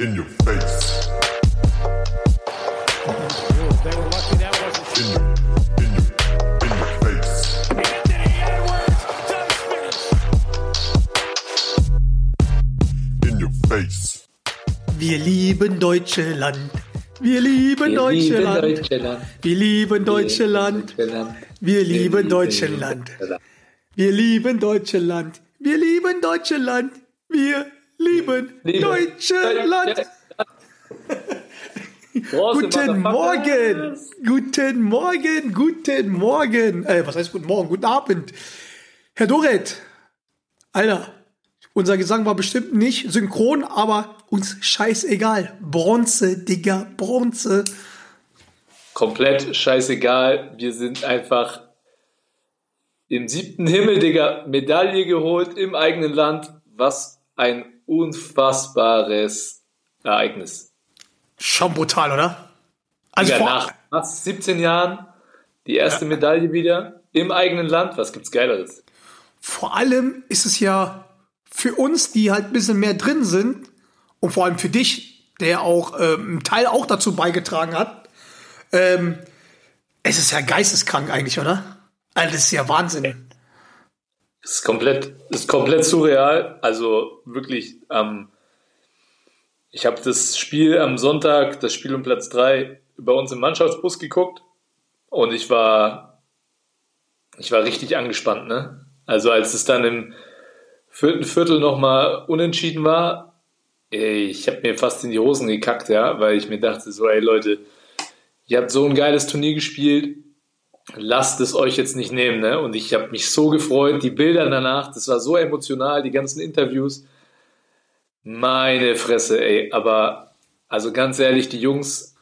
In your face. Wir lieben Deutschland. Wir lieben Wir Deutschland. lieben Deutschland. Wir lieben Deutschland. Deutschland. Wir lieben Deutschland. Wir lieben Deutschland. Wir lieben Deutschland. Wir lieben Liebe- Deutschland. Guten Morgen. Guten Morgen. Guten Morgen. Äh, was heißt guten Morgen? Guten Abend. Herr Doret. Alter, unser Gesang war bestimmt nicht synchron, aber uns scheißegal. Bronze, Digga, Bronze. Komplett scheißegal. Wir sind einfach im siebten Himmel, Digga. Medaille geholt im eigenen Land. Was ein unfassbares Ereignis. Schon brutal, oder? Also vor, nach fast 17 Jahren die erste Medaille wieder im eigenen Land. Was gibt's Geileres? vor allem ist es ja für uns, die halt ein bisschen mehr drin sind, und vor allem für dich, der auch ähm, einen Teil auch dazu beigetragen hat, ähm, es ist ja geisteskrank eigentlich, oder? Also das ist ja Wahnsinn. Ist komplett, ist komplett surreal. Also wirklich, ähm, ich habe das Spiel am Sonntag, das Spiel um Platz 3, bei uns im Mannschaftsbus geguckt und ich war, ich war richtig angespannt, ne? Also als es dann im vierten Viertel nochmal unentschieden war, ich habe mir fast in die Hosen gekackt, ja, weil ich mir dachte so, ey Leute, ihr habt so ein geiles Turnier gespielt, lasst es euch jetzt nicht nehmen. Ne? Und ich habe mich so gefreut, die Bilder danach, das war so emotional, die ganzen Interviews. Meine Fresse, ey. Aber, also ganz ehrlich, die Jungs,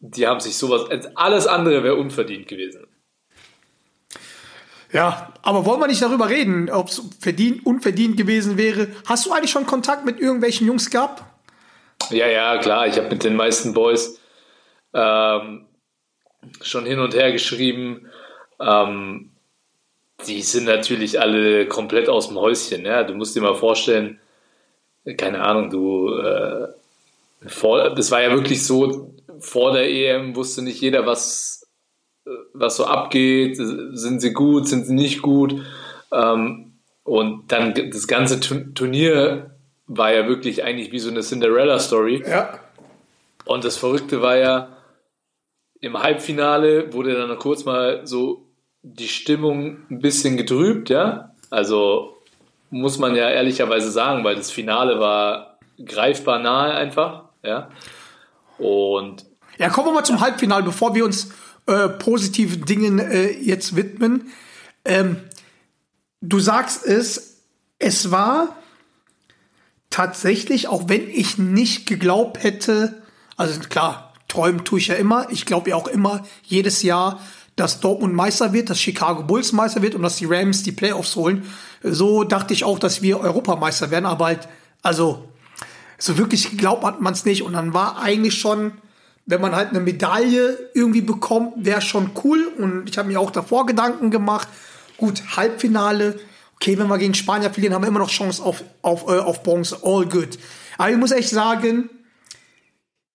die haben sich sowas, alles andere wäre unverdient gewesen. Ja, aber wollen wir nicht darüber reden, ob es verdient, unverdient gewesen wäre? Hast du eigentlich schon Kontakt mit irgendwelchen Jungs gehabt? Ja, ja, klar, ich habe mit den meisten Boys ähm, schon hin und her geschrieben. Ähm, die sind natürlich alle komplett aus dem Häuschen. Ja? Du musst dir mal vorstellen, keine Ahnung, du, äh, vor, das war ja wirklich so, vor der EM wusste nicht jeder, was, äh, was so abgeht. Sind sie gut, sind sie nicht gut? Ähm, und dann das ganze Tu- Turnier war ja wirklich eigentlich wie so eine Cinderella-Story. Ja. Und das Verrückte war ja, im Halbfinale wurde dann kurz mal so die Stimmung ein bisschen getrübt, ja. Also muss man ja ehrlicherweise sagen, weil das Finale war greifbar nahe einfach, ja. Und Ja, kommen wir mal zum Halbfinale, bevor wir uns äh, positiven Dingen äh, jetzt widmen. Ähm, du sagst es, es war tatsächlich, auch wenn ich nicht geglaubt hätte, also klar, träumen tue ich ja immer. Ich glaube ja auch immer jedes Jahr, dass Dortmund Meister wird, dass Chicago Bulls Meister wird und dass die Rams die Playoffs holen. So dachte ich auch, dass wir Europameister werden, aber halt, also so wirklich geglaubt hat man es nicht. Und dann war eigentlich schon, wenn man halt eine Medaille irgendwie bekommt, wäre schon cool. Und ich habe mir auch davor Gedanken gemacht. Gut, Halbfinale. Okay, wenn wir gegen Spanier verlieren, haben wir immer noch Chance auf, auf, äh, auf Bronze. All good. Aber ich muss echt sagen,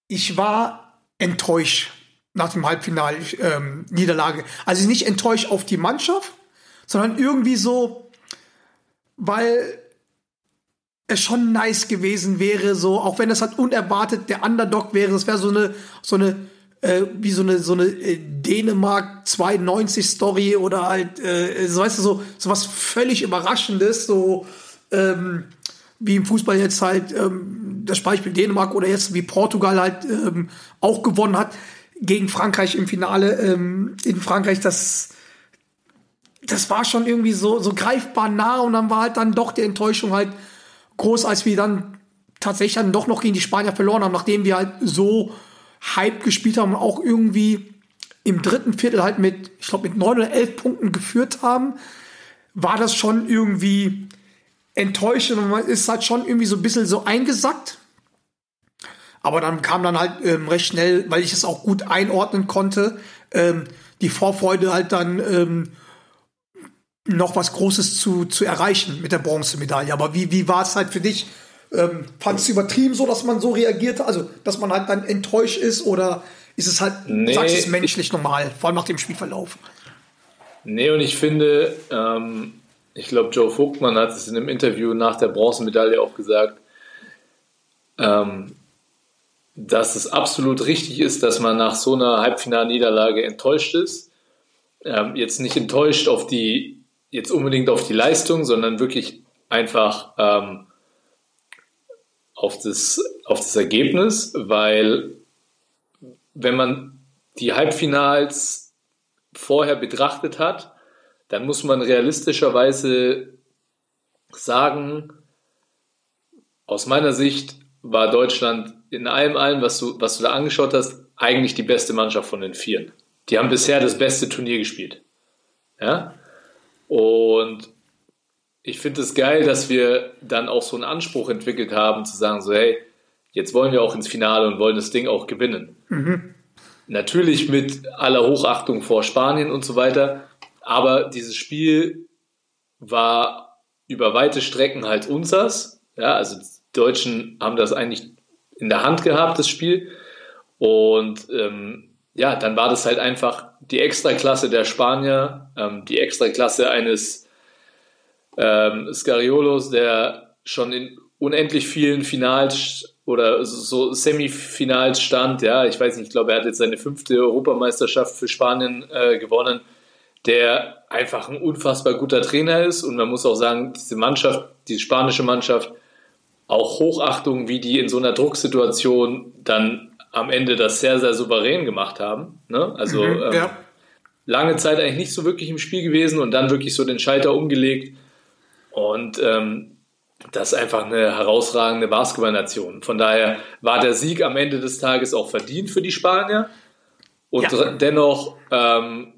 ich war enttäuscht nach dem Halbfinal-Niederlage. also nicht enttäuscht auf die Mannschaft, sondern irgendwie so, weil es schon nice gewesen wäre, so, auch wenn das halt unerwartet der Underdog wäre, das wäre so eine, so eine, äh, wie so eine, so eine äh, Dänemark 92 Story oder halt, äh, so weißt du, so, so was völlig Überraschendes, so, ähm, wie im Fußball jetzt halt, ähm, das Beispiel Dänemark oder jetzt wie Portugal halt ähm, auch gewonnen hat gegen Frankreich im Finale ähm, in Frankreich, das, das war schon irgendwie so, so greifbar nah und dann war halt dann doch die Enttäuschung halt groß, als wir dann tatsächlich dann doch noch gegen die Spanier verloren haben, nachdem wir halt so Hype gespielt haben und auch irgendwie im dritten Viertel halt mit, ich glaube, mit neun oder elf Punkten geführt haben, war das schon irgendwie enttäuschend und man ist halt schon irgendwie so ein bisschen so eingesackt. Aber dann kam dann halt ähm, recht schnell, weil ich es auch gut einordnen konnte, ähm, die Vorfreude halt dann ähm, noch was Großes zu, zu erreichen mit der Bronzemedaille. Aber wie, wie war es halt für dich Ähm, Fandst du übertrieben so, dass man so reagierte? Also, dass man halt dann enttäuscht ist oder ist es halt, Nee, sagst du es menschlich normal, vor allem nach dem Spielverlauf? Nee, und ich finde, ähm, ich glaube, Joe Vogtmann hat es in einem Interview nach der Bronzemedaille auch gesagt, ähm, dass es absolut richtig ist, dass man nach so einer Halbfinalniederlage enttäuscht ist. Ähm, jetzt nicht enttäuscht auf die, jetzt unbedingt auf die Leistung, sondern wirklich einfach ähm, auf, das, auf das Ergebnis, weil wenn man die Halbfinals vorher betrachtet hat, dann muss man realistischerweise sagen, aus meiner Sicht war Deutschland in allem, allem, was du, was du da angeschaut hast, eigentlich die beste Mannschaft von den Vieren. Die haben bisher das beste Turnier gespielt. Ja? Und ich finde es geil, dass wir dann auch so einen Anspruch entwickelt haben, zu sagen, so, hey, jetzt wollen wir auch ins Finale und wollen das Ding auch gewinnen. Natürlich mit aller Hochachtung vor Spanien und so weiter, aber dieses Spiel war über weite Strecken halt unsers. Ja, also Deutschen haben das eigentlich in der Hand gehabt, das Spiel. Und ähm, ja, dann war das halt einfach die Extraklasse der Spanier, ähm, die Extraklasse eines ähm, Scariolos, der schon in unendlich vielen Finals oder so Semifinals stand. Ja, ich weiß nicht, ich glaube, er hat jetzt seine fünfte Europameisterschaft für Spanien äh, gewonnen, der einfach ein unfassbar guter Trainer ist. Und man muss auch sagen, diese Mannschaft, die spanische Mannschaft, auch Hochachtung, wie die in so einer Drucksituation dann am Ende das sehr, sehr souverän gemacht haben. Ne? Also ähm, ja. lange Zeit eigentlich nicht so wirklich im Spiel gewesen und dann wirklich so den Schalter umgelegt. Und ähm, das ist einfach eine herausragende Basketballnation. Von daher war der Sieg am Ende des Tages auch verdient für die Spanier. Und Ja. dennoch ähm,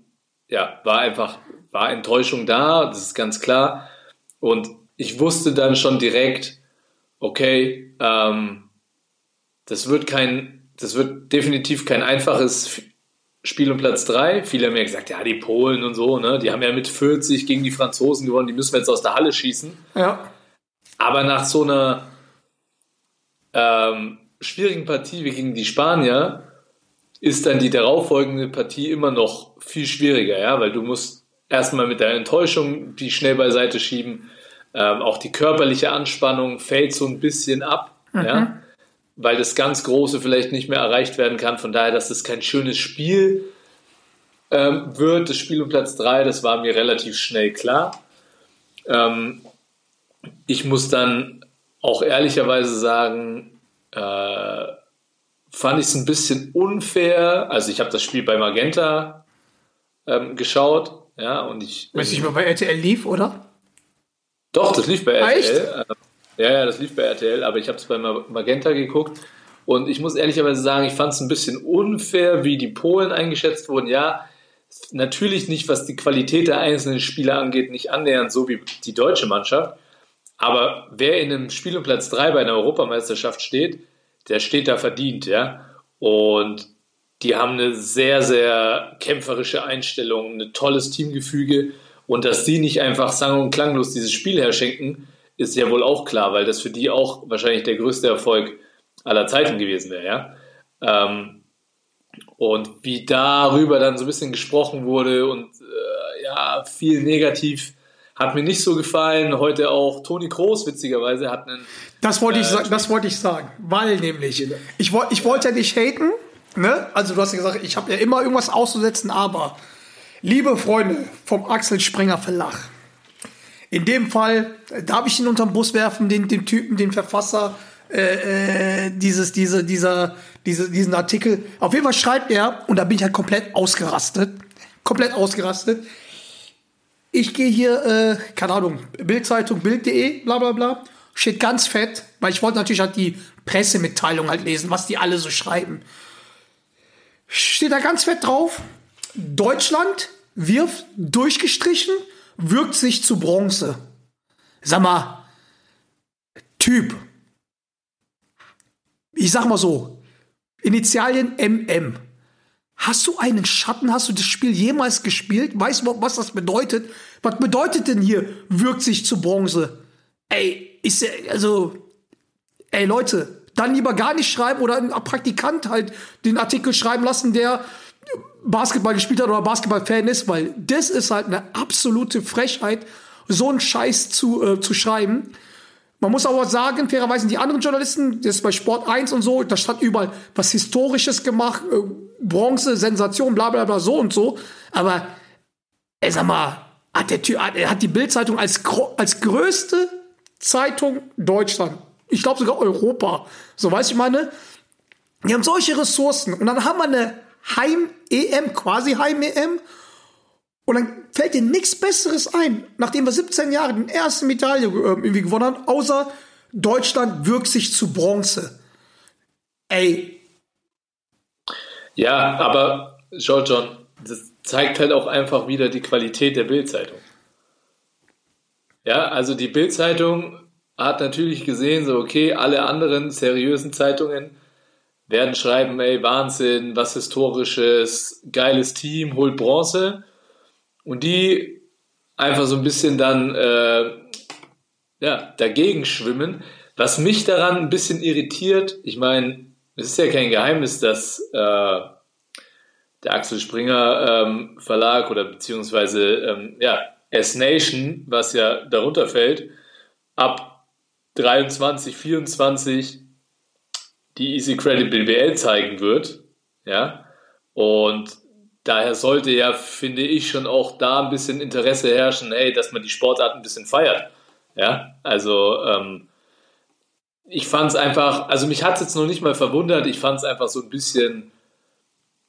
ja, war einfach war Enttäuschung da, das ist ganz klar. Und ich wusste dann schon direkt, okay, ähm, das wird kein, das wird definitiv kein einfaches Spiel um Platz 3. Viele haben ja gesagt, ja, die Polen und so, ne, die haben ja mit 40 gegen die Franzosen gewonnen, die müssen wir jetzt aus der Halle schießen. Ja. Aber nach so einer ähm, schwierigen Partie wie gegen die Spanier ist dann die darauffolgende Partie immer noch viel schwieriger, ja, weil du musst erstmal mit der Enttäuschung die schnell beiseite schieben. Ähm, auch die körperliche Anspannung fällt so ein bisschen ab, ja, weil das ganz Große vielleicht nicht mehr erreicht werden kann. Von daher, dass es kein schönes Spiel ähm, wird, das Spiel um Platz 3, das war mir relativ schnell klar. Ähm, ich muss dann auch ehrlicherweise sagen, äh, fand ich es ein bisschen unfair. Also ich habe das Spiel bei Magenta ähm, geschaut, ja, und ich Weiß nicht mehr bei RTL lief, oder? Doch, das lief bei RTL. Äh, ja, ja, das lief bei RTL, aber ich habe es bei Ma- Magenta geguckt und ich muss ehrlicherweise sagen, ich fand es ein bisschen unfair, wie die Polen eingeschätzt wurden. Ja, natürlich nicht, was die Qualität der einzelnen Spieler angeht, nicht annähernd so wie die deutsche Mannschaft. Aber wer in einem Spiel um Platz 3 bei einer Europameisterschaft steht, der steht da verdient, ja. Und die haben eine sehr, sehr kämpferische Einstellung, ein tolles Teamgefüge. Und dass die nicht einfach sang- und klanglos dieses Spiel herschenken, ist ja wohl auch klar, weil das für die auch wahrscheinlich der größte Erfolg aller Zeiten gewesen wäre, ja. Ähm, und wie darüber dann so ein bisschen gesprochen wurde und äh, ja, viel negativ hat mir nicht so gefallen. Heute auch Toni Kroos, witzigerweise, hat einen Das wollte Äh, ich, sa- das wollte ich sagen, weil nämlich ich wollte, ich wollte ja nicht haten, ne? Also du hast ja gesagt, ich habe ja immer irgendwas auszusetzen, aber liebe Freunde vom Axel Springer Verlag, in dem Fall äh, darf ich ihn unterm Bus werfen, den, den Typen, den Verfasser äh, äh, dieses, diese, dieser, diese, diesen Artikel. Auf jeden Fall schreibt er und da bin ich halt komplett ausgerastet, komplett ausgerastet. Ich gehe hier, äh, keine Ahnung, Bildzeitung, Bild.de, bla bla bla, steht ganz fett, weil ich wollte natürlich halt die Pressemitteilung halt lesen, was die alle so schreiben. Steht da ganz fett drauf, Deutschland wirft durchgestrichen, wirkt sich zu Bronze. Sag mal, Typ, ich sag mal so, Initialien MM. Hast du einen Schatten? Hast du das Spiel jemals gespielt? Weißt du, was das bedeutet? Was bedeutet denn hier, wirkt sich zu Bronze? Ey, ist also, ey Leute, dann lieber gar nicht schreiben oder ein Praktikant halt den Artikel schreiben lassen, der Basketball gespielt hat oder Basketball-Fan ist, weil das ist halt eine absolute Frechheit, so einen Scheiß zu, äh, zu schreiben. Man muss aber sagen, fairerweise die anderen Journalisten, das ist bei Sport 1 und so, da stand überall was Historisches gemacht, äh, Bronze, Sensation, bla bla bla, so und so. Aber, ey, sag mal, hat, der hat, die Bildzeitung als, als größte Zeitung Deutschland, ich glaube sogar Europa, so weiß ich meine, die haben solche Ressourcen und dann haben wir eine Heim-EM, quasi Heim-EM und dann fällt dir nichts Besseres ein, nachdem wir 17 Jahre die erste Medaille äh, irgendwie gewonnen haben, außer Deutschland wirkt sich zu Bronze. Ey, Ja, aber schau John, das zeigt halt auch einfach wieder die Qualität der Bildzeitung. Ja, also die Bildzeitung hat natürlich gesehen, so okay, alle anderen seriösen Zeitungen werden schreiben, ey, Wahnsinn, was historisches, geiles Team, holt Bronze. Und die einfach so ein bisschen dann äh, ja, dagegen schwimmen. Was mich daran ein bisschen irritiert, ich meine, es ist ja kein Geheimnis, dass äh, der Axel Springer ähm, Verlag oder beziehungsweise ähm, ja, S-Nation, was ja darunter fällt, ab 23, 24 die Easy Credit BBL zeigen wird. Ja, und daher sollte ja, finde ich, schon auch da ein bisschen Interesse herrschen, hey, dass man die Sportart ein bisschen feiert. Ja, also ähm, ich fand es einfach, also mich hat es jetzt noch nicht mal verwundert, ich fand es einfach so ein bisschen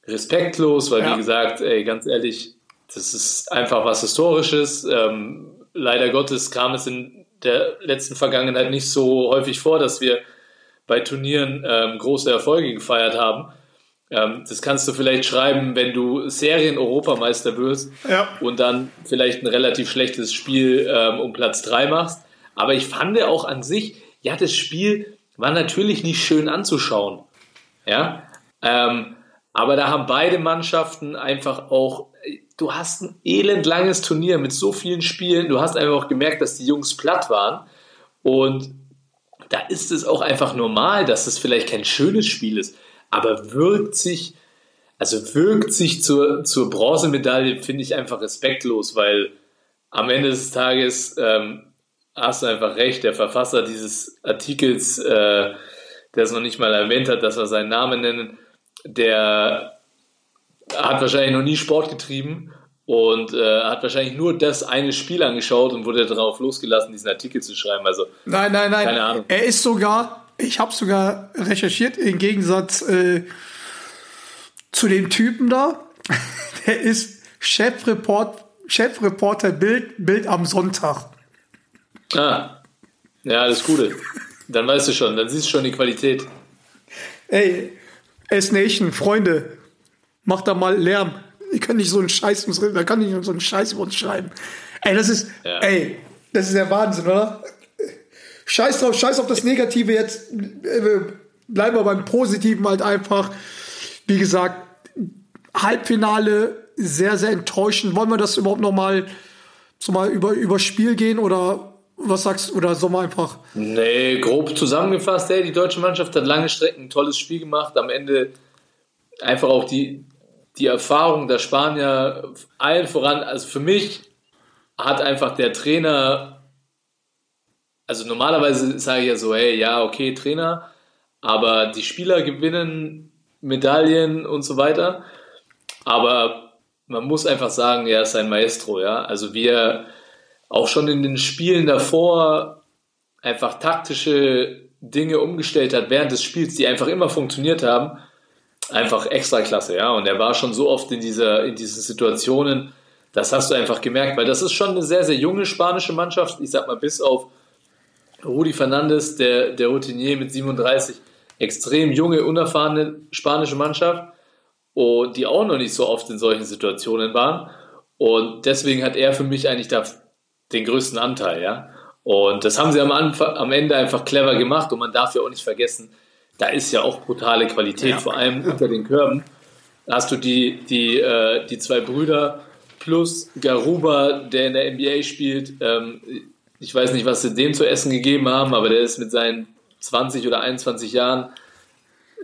respektlos, weil Ja. wie gesagt, ey, ganz ehrlich, das ist einfach was Historisches. Ähm, leider Gottes kam es in der letzten Vergangenheit nicht so häufig vor, dass wir bei Turnieren ähm, große Erfolge gefeiert haben. Ähm, das kannst du vielleicht schreiben, wenn du Serien-Europameister wirst Ja. und dann vielleicht ein relativ schlechtes Spiel ähm, um Platz 3 machst. Aber ich fand auch an sich, ja, das Spiel war natürlich nicht schön anzuschauen. Ja, ähm, aber da haben beide Mannschaften einfach auch, du hast ein elendlanges Turnier mit so vielen Spielen, du hast einfach auch gemerkt, dass die Jungs platt waren und da ist es auch einfach normal, dass es vielleicht kein schönes Spiel ist, aber wirkt sich, also wirkt sich zur, zur Bronzemedaille, finde ich einfach respektlos, weil am Ende des Tages ähm, hast du einfach recht, der Verfasser dieses Artikels, äh, der es noch nicht mal erwähnt hat, dass wir seinen Namen nennen, der hat wahrscheinlich noch nie Sport getrieben und äh, hat wahrscheinlich nur das eine Spiel angeschaut und wurde darauf losgelassen, diesen Artikel zu schreiben. Also Nein, nein, nein. Keine Ahnung. Er ist sogar, ich habe sogar recherchiert, im Gegensatz äh, zu dem Typen da, der ist Chefreport, Chefreporter Bild, Bild am Sonntag. Ah, ja, alles Gute. Dann weißt du schon, dann siehst du schon die Qualität. Ey, S-Nation, Freunde, macht da mal Lärm. Ihr könnt nicht so einen Scheiß, da kann nicht so einen Scheiß über uns schreiben. Ey, das ist, Ja. ey, das ist der Wahnsinn, oder? Scheiß drauf, scheiß auf das Negative jetzt. äh, Bleiben wir beim Positiven halt einfach. Wie gesagt, Halbfinale sehr, sehr enttäuschend. Wollen wir das überhaupt noch mal so mal über, über Spiel gehen oder was sagst du? Oder sollen wir einfach Nee, grob zusammengefasst, ey, die deutsche Mannschaft hat lange Strecken ein tolles Spiel gemacht. Am Ende einfach auch die, die Erfahrung der Spanier allen voran. Also für mich hat einfach der Trainer, also normalerweise sage ich ja so, hey, ja, okay, Trainer, aber die Spieler gewinnen Medaillen und so weiter. Aber man muss einfach sagen, er ist ein Maestro, ja. Also wir auch schon in den Spielen davor einfach taktische Dinge umgestellt hat während des Spiels, die einfach immer funktioniert haben, einfach extra klasse, ja. Und er war schon so oft in dieser, in diesen Situationen, das hast du einfach gemerkt, weil das ist schon eine sehr, sehr junge spanische Mannschaft. Ich sag mal, bis auf Rudi Fernandes, der, der Routinier mit 37, extrem junge, unerfahrene spanische Mannschaft und die auch noch nicht so oft in solchen Situationen waren. Und deswegen hat er für mich eigentlich da den größten Anteil, ja. Und das haben sie am, Anfang, am Ende einfach clever gemacht und man darf ja auch nicht vergessen, da ist ja auch brutale Qualität, Ja. vor allem unter den Körben. Da hast du die, die, äh, die zwei Brüder plus Garuba, der in der NBA spielt. Ähm, ich weiß nicht, was sie dem zu essen gegeben haben, aber der ist mit seinen 20 oder 21 Jahren,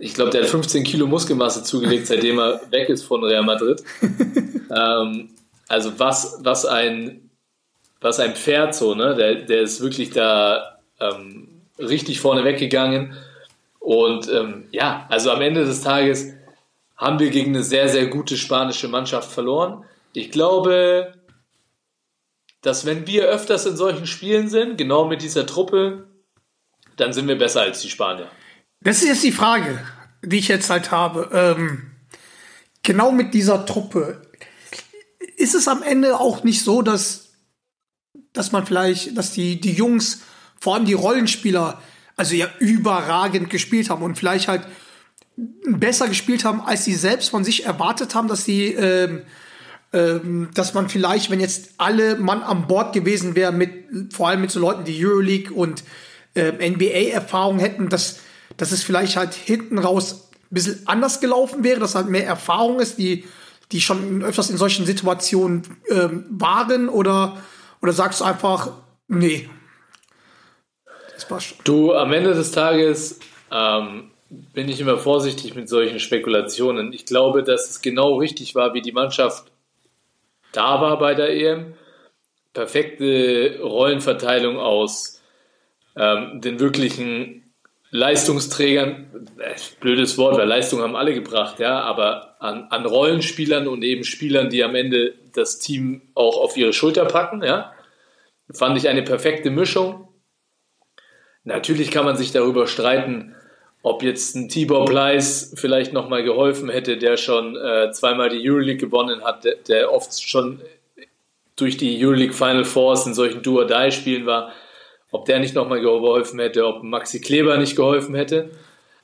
ich glaube, der hat 15 Kilo Muskelmasse zugelegt, seitdem er weg ist von Real Madrid. ähm, also was, was ein, was ein Pferd so, ne? Der, der ist wirklich da ähm, richtig vorne weggegangen. Und ähm, ja, also am Ende des Tages haben wir gegen eine sehr, sehr gute spanische Mannschaft verloren. Ich glaube, dass wenn wir öfters in solchen Spielen sind, genau mit dieser Truppe, dann sind wir besser als die Spanier. Das ist jetzt die Frage, die ich jetzt halt habe. Ähm, genau mit dieser Truppe. Ist es am Ende auch nicht so, dass, dass man vielleicht, dass die, die Jungs, vor allem die Rollenspieler, also ja überragend gespielt haben und vielleicht halt besser gespielt haben, als sie selbst von sich erwartet haben, dass sie, ähm, ähm, dass man vielleicht, wenn jetzt alle Mann an Bord gewesen wäre, mit vor allem mit so Leuten, die Euroleague und äh, NBA-Erfahrung hätten, dass, dass es vielleicht halt hinten raus ein bisschen anders gelaufen wäre, dass halt mehr Erfahrung ist, die, die schon öfters in solchen Situationen ähm, waren oder, oder sagst du einfach, nee. Das passt schon. Du, am Ende des Tages ähm, bin ich immer vorsichtig mit solchen Spekulationen. Ich glaube, dass es genau richtig war, wie die Mannschaft da war bei der EM. Perfekte Rollenverteilung aus ähm, den wirklichen Leistungsträgern, äh, blödes Wort, weil Leistung haben alle gebracht, ja, aber an, an Rollenspielern und eben Spielern, die am Ende das Team auch auf ihre Schulter packen, ja, fand ich eine perfekte Mischung. Natürlich kann man sich darüber streiten, ob jetzt ein Tibor Pleiss vielleicht nochmal geholfen hätte, der schon äh, zweimal die Euroleague gewonnen hat, der, der, oft schon durch die Euroleague Final Fours in solchen Do-or-Die-Spielen war, ob der nicht nochmal geholfen hätte, ob Maxi Kleber nicht geholfen hätte.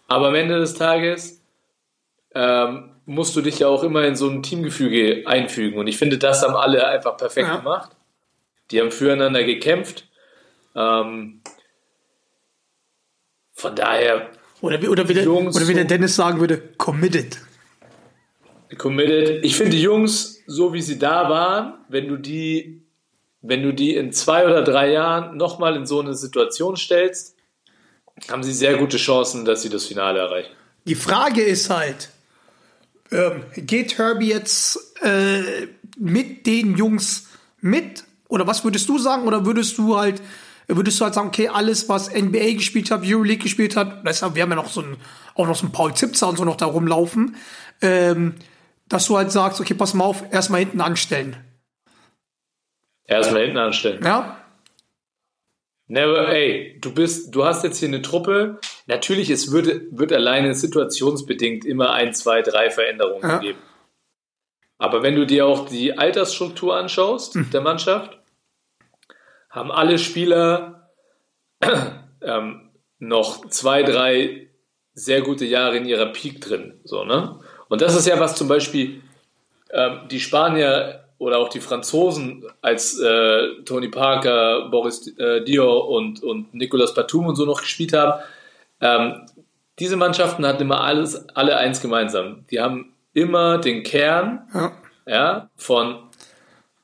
Aber am Ende des Tages ähm, musst du dich ja auch immer in so ein Teamgefüge einfügen. Und ich finde, das haben alle einfach perfekt Ja. gemacht. Die haben füreinander gekämpft. Ähm, von daher Oder, wie- oder, wie der, Jungs oder wie der Dennis sagen würde, committed. committed. Ich finde die Jungs, so wie sie da waren, wenn du die, wenn du die in zwei oder drei Jahren nochmal in so eine Situation stellst, haben sie sehr gute Chancen, dass sie das Finale erreichen. Die Frage ist halt, ähm, geht Herbie jetzt äh, mit den Jungs mit? Oder was würdest du sagen? Oder würdest du halt, würdest du halt sagen, okay, alles, was NBA gespielt hat, Euroleague gespielt hat, deshalb, wir haben ja noch so ein, auch noch so einen Paul Zipzer und so noch da rumlaufen, ähm, dass du halt sagst, okay, pass mal auf, erstmal hinten anstellen. Erstmal hinten anstellen. Ja? Never, ey, du bist, du hast jetzt hier eine Truppe. Natürlich, es wird, wird alleine situationsbedingt immer ein, zwei, drei Veränderungen Ja. geben. Aber wenn du dir auch die Altersstruktur anschaust der Mannschaft, haben alle Spieler ähm, noch zwei, drei sehr gute Jahre in ihrer Peak drin. So, ne? Und das ist ja was zum Beispiel ähm, die Spanier oder auch die Franzosen, als äh, Tony Parker, Boris äh, Dior und, und Nicolas Batum und so noch gespielt haben, ähm, diese Mannschaften hatten immer alles, alle eins gemeinsam. Die haben immer den Kern Ja. ja, von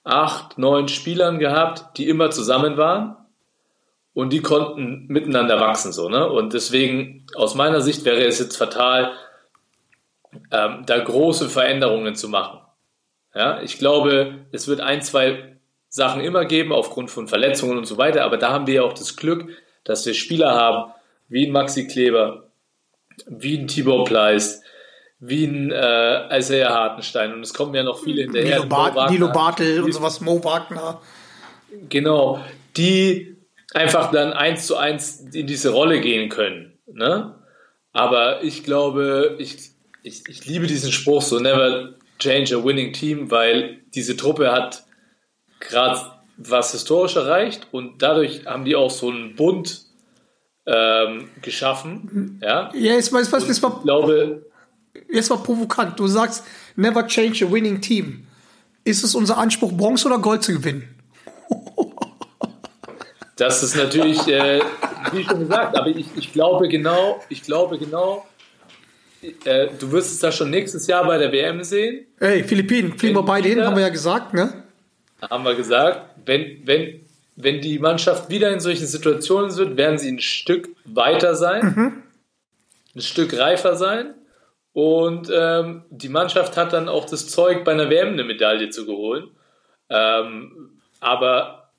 acht, neun Spielern gehabt, die immer zusammen waren und die konnten miteinander wachsen. So, ne? Und deswegen, aus meiner Sicht, wäre es jetzt fatal, ähm, da große Veränderungen zu machen. Ja, ich glaube, es wird ein, zwei Sachen immer geben, aufgrund von Verletzungen und so weiter, aber da haben wir ja auch das Glück, dass wir Spieler haben, wie ein Maxi Kleber, wie ein Tibor Pleiss, wie ein äh, Isaiah Hartenstein und es kommen ja noch viele hinterher. Nilo, Wagner. Nilo Bartel und sowas, Mo Wagner. Genau, die einfach dann eins zu eins in diese Rolle gehen können. Ne? Aber ich glaube, ich, ich, ich liebe diesen Spruch so, never change a winning team, weil diese Truppe hat gerade was historisch erreicht und dadurch haben die auch so einen Bund ähm, geschaffen. Ja, Ja, jetzt jetzt mal, ich glaube, jetzt mal provokant. Du sagst, never change a winning team. Ist es unser Anspruch, Bronze oder Gold zu gewinnen? Das ist natürlich, äh, wie schon gesagt, aber ich, ich glaube genau, ich glaube genau, äh, du wirst es da schon nächstes Jahr bei der WM sehen, Ey, Philippinen, fliegen wir beide hin, wieder- haben wir ja gesagt, ne? haben wir gesagt, wenn, wenn wenn die Mannschaft wieder in solchen Situationen sind, werden sie ein Stück weiter sein, ein Stück reifer sein. Und ähm, die Mannschaft hat dann auch das Zeug, bei einer WM eine Medaille zu holen. Ähm, aber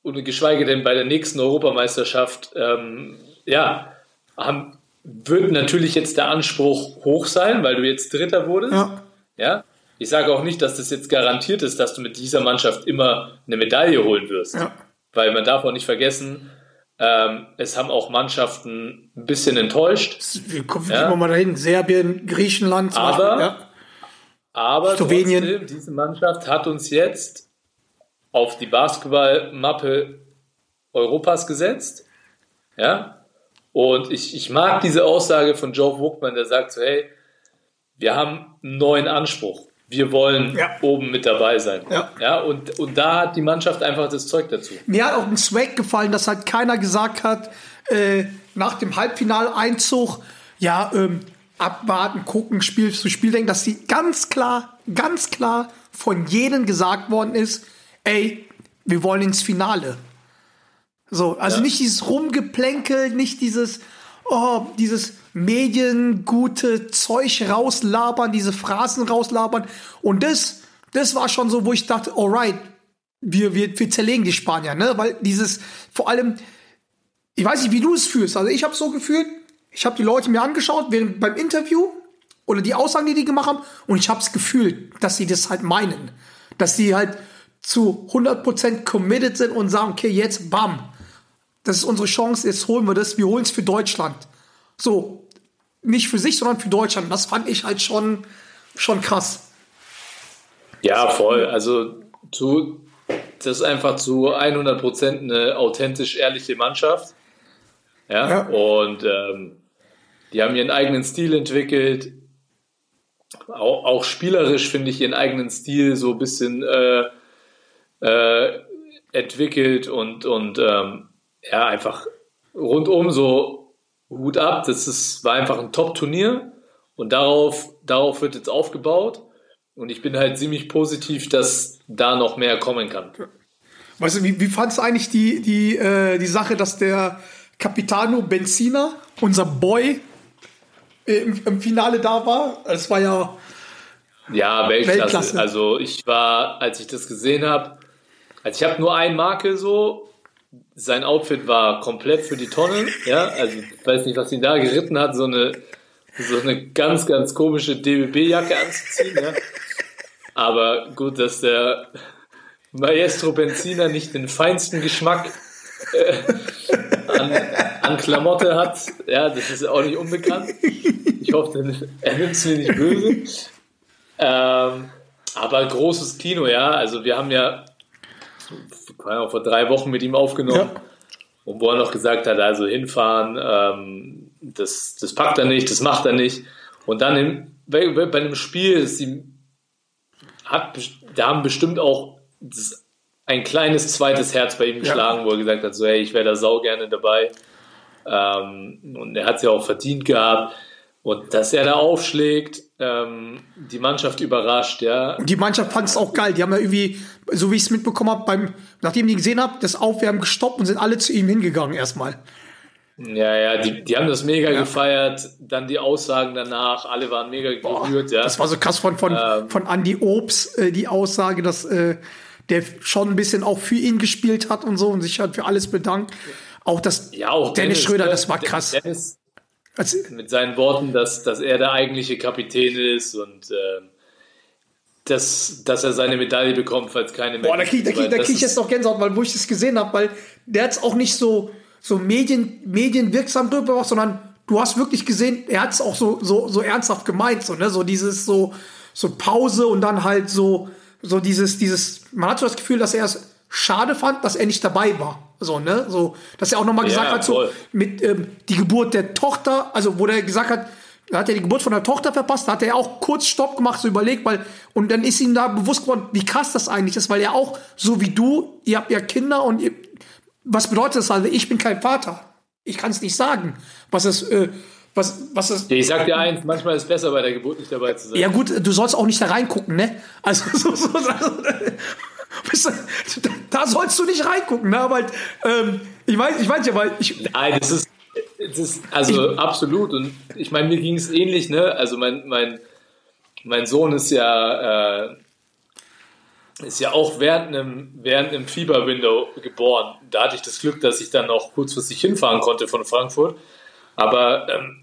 und geschweige denn bei der nächsten Europameisterschaft, ähm, ja, haben, wird natürlich jetzt der Anspruch hoch sein, weil du jetzt Dritter wurdest. Ja. Ja. Ich sage auch nicht, dass das jetzt garantiert ist, dass du mit dieser Mannschaft immer eine Medaille holen wirst. Ja. Weil man darf auch nicht vergessen, ähm, es haben auch Mannschaften ein bisschen enttäuscht. Wir kommen Ja. mal dahin. Serbien, Griechenland zum Aber- Beispiel. Ja. Aber Slowenien. trotzdem, diese Mannschaft hat uns jetzt auf die Basketballmappe Europas gesetzt. Ja. Und ich, ich mag diese Aussage von Joe Vogtmann, der sagt so, hey, wir haben einen neuen Anspruch. Wir wollen Ja. oben mit dabei sein. Ja. ja und, und da hat die Mannschaft einfach das Zeug dazu. Mir hat auch ein Swag gefallen, dass halt keiner gesagt hat, äh, nach dem Halbfinaleinzug, ja, ähm, abwarten, gucken, Spiel zu Spiel denken, dass sie ganz klar, ganz klar von jedem gesagt worden ist, ey, wir wollen ins Finale. So, also Ja. nicht dieses Rumgeplänkel, nicht dieses, oh, dieses mediengute Zeug rauslabern, diese Phrasen rauslabern. Und das, das war schon so, wo ich dachte, alright, wir, wir, wir zerlegen die Spanier, ne? Weil dieses, vor allem, ich weiß nicht, wie du es fühlst. Also ich habe so gefühlt, ich habe die Leute mir angeschaut während beim Interview oder die Aussagen, die die gemacht haben, und ich habe das Gefühl, dass sie das halt meinen, dass sie halt zu 100% committed sind und sagen, okay, jetzt bam, das ist unsere Chance, jetzt holen wir das, wir holen es für Deutschland. So, nicht für sich, sondern für Deutschland. Das fand ich halt schon, schon krass. Ja, voll. Also zu, das ist einfach zu 100% eine authentisch ehrliche Mannschaft. Ja, Ja. und ähm, die haben ihren eigenen Stil entwickelt. Auch, auch spielerisch finde ich ihren eigenen Stil so ein bisschen äh, äh, entwickelt und, und ähm, ja, einfach rundum so Hut ab. Das ist, war einfach ein Top-Turnier und darauf, darauf wird jetzt aufgebaut. Und ich bin halt ziemlich positiv, dass da noch mehr kommen kann. Weißt du, wie, wie fandst du eigentlich die, die, äh, die Sache, dass der Capitano Benzina, unser Boy, im, im Finale da war? Das war ja, Ja, Weltklasse. Weltklasse. Also ich war, als ich das gesehen habe, also ich habe nur ein Makel so, sein Outfit war komplett für die Tonne, ja, also ich weiß nicht, was ihn da geritten hat, so eine, so eine ganz, ganz komische DBB-Jacke anzuziehen, ja. Aber gut, dass der Maestro Benzina nicht den feinsten Geschmack äh, an, an Klamotte hat, ja, das ist auch nicht unbekannt. Ich hoffe, er nimmt es mir nicht böse. Ähm, aber großes Kino, ja. Also wir haben ja, keine Ahnung, vor drei Wochen mit ihm aufgenommen. Ja. Und wo er noch gesagt hat, also hinfahren, ähm, das, das packt er nicht, das macht er nicht. Und dann im, bei, bei einem Spiel, ihm hat, da haben bestimmt auch das, ein kleines zweites Herz bei ihm geschlagen, wo er gesagt hat, so hey, ich wäre da sau gerne dabei. Ähm, und er hat es ja auch verdient gehabt. Und dass er da aufschlägt, ähm, die Mannschaft überrascht, ja. und die Mannschaft fand es auch geil. Die haben ja irgendwie, so wie ich es mitbekommen habe, beim, nachdem die gesehen haben, das Aufwärmen gestoppt und sind alle zu ihm hingegangen erstmal. Ja, ja, die, die haben das mega gefeiert. Dann die Aussagen danach, alle waren mega gerührt, ja. Das war so krass von, von, Ähm. von Andy Obst, äh, die Aussage, dass äh, der schon ein bisschen auch für ihn gespielt hat und so und sich halt für alles bedankt. Auch das ja, auch Dennis, Schröder, ne? das war krass. Dennis Also, mit seinen Worten, dass, dass er der eigentliche Kapitän ist und ähm, dass, dass er seine Medaille bekommt, falls keine mehr boah, da krieg, da krieg, da krieg ich jetzt noch Gänsehaut, weil wo ich das gesehen habe, weil der hat es auch nicht so, so Medien, medienwirksam drüber gemacht, sondern du hast wirklich gesehen, er hat es auch so, so, so ernsthaft gemeint, so, ne, so dieses, so, so Pause und dann halt so, so dieses, dieses, man hat so das Gefühl, dass er es schade fand, dass er nicht dabei war. So, ne, so, dass er auch nochmal Ja, gesagt hat, so, voll. mit ähm, die Geburt der Tochter, also wo der gesagt hat, da hat er die Geburt von der Tochter verpasst, da hat er auch kurz Stopp gemacht, so überlegt, weil, und dann ist ihm da bewusst geworden, wie krass das eigentlich ist, weil er auch, so wie du, ihr habt ja Kinder und ihr, was bedeutet das also? Ich bin kein Vater. Ich kann es nicht sagen. Was es, äh, was, was es, Ich sag dir eins, manchmal ist es besser, bei der Geburt nicht dabei zu sein. ja gut, du sollst auch nicht da reingucken, ne? Also, so, so, also da sollst du nicht reingucken, ne? Aber ähm, ich weiß, ich weiß ja, weil ich. Nein, das ist, das ist also ich, absolut. Und ich meine, mir ging es ähnlich, ne? Also mein, mein, mein Sohn ist ja, äh, ist ja auch während einem, während einem Fieber-Window geboren. Da hatte ich das Glück, dass ich dann auch kurzfristig hinfahren konnte von Frankfurt. Aber ähm,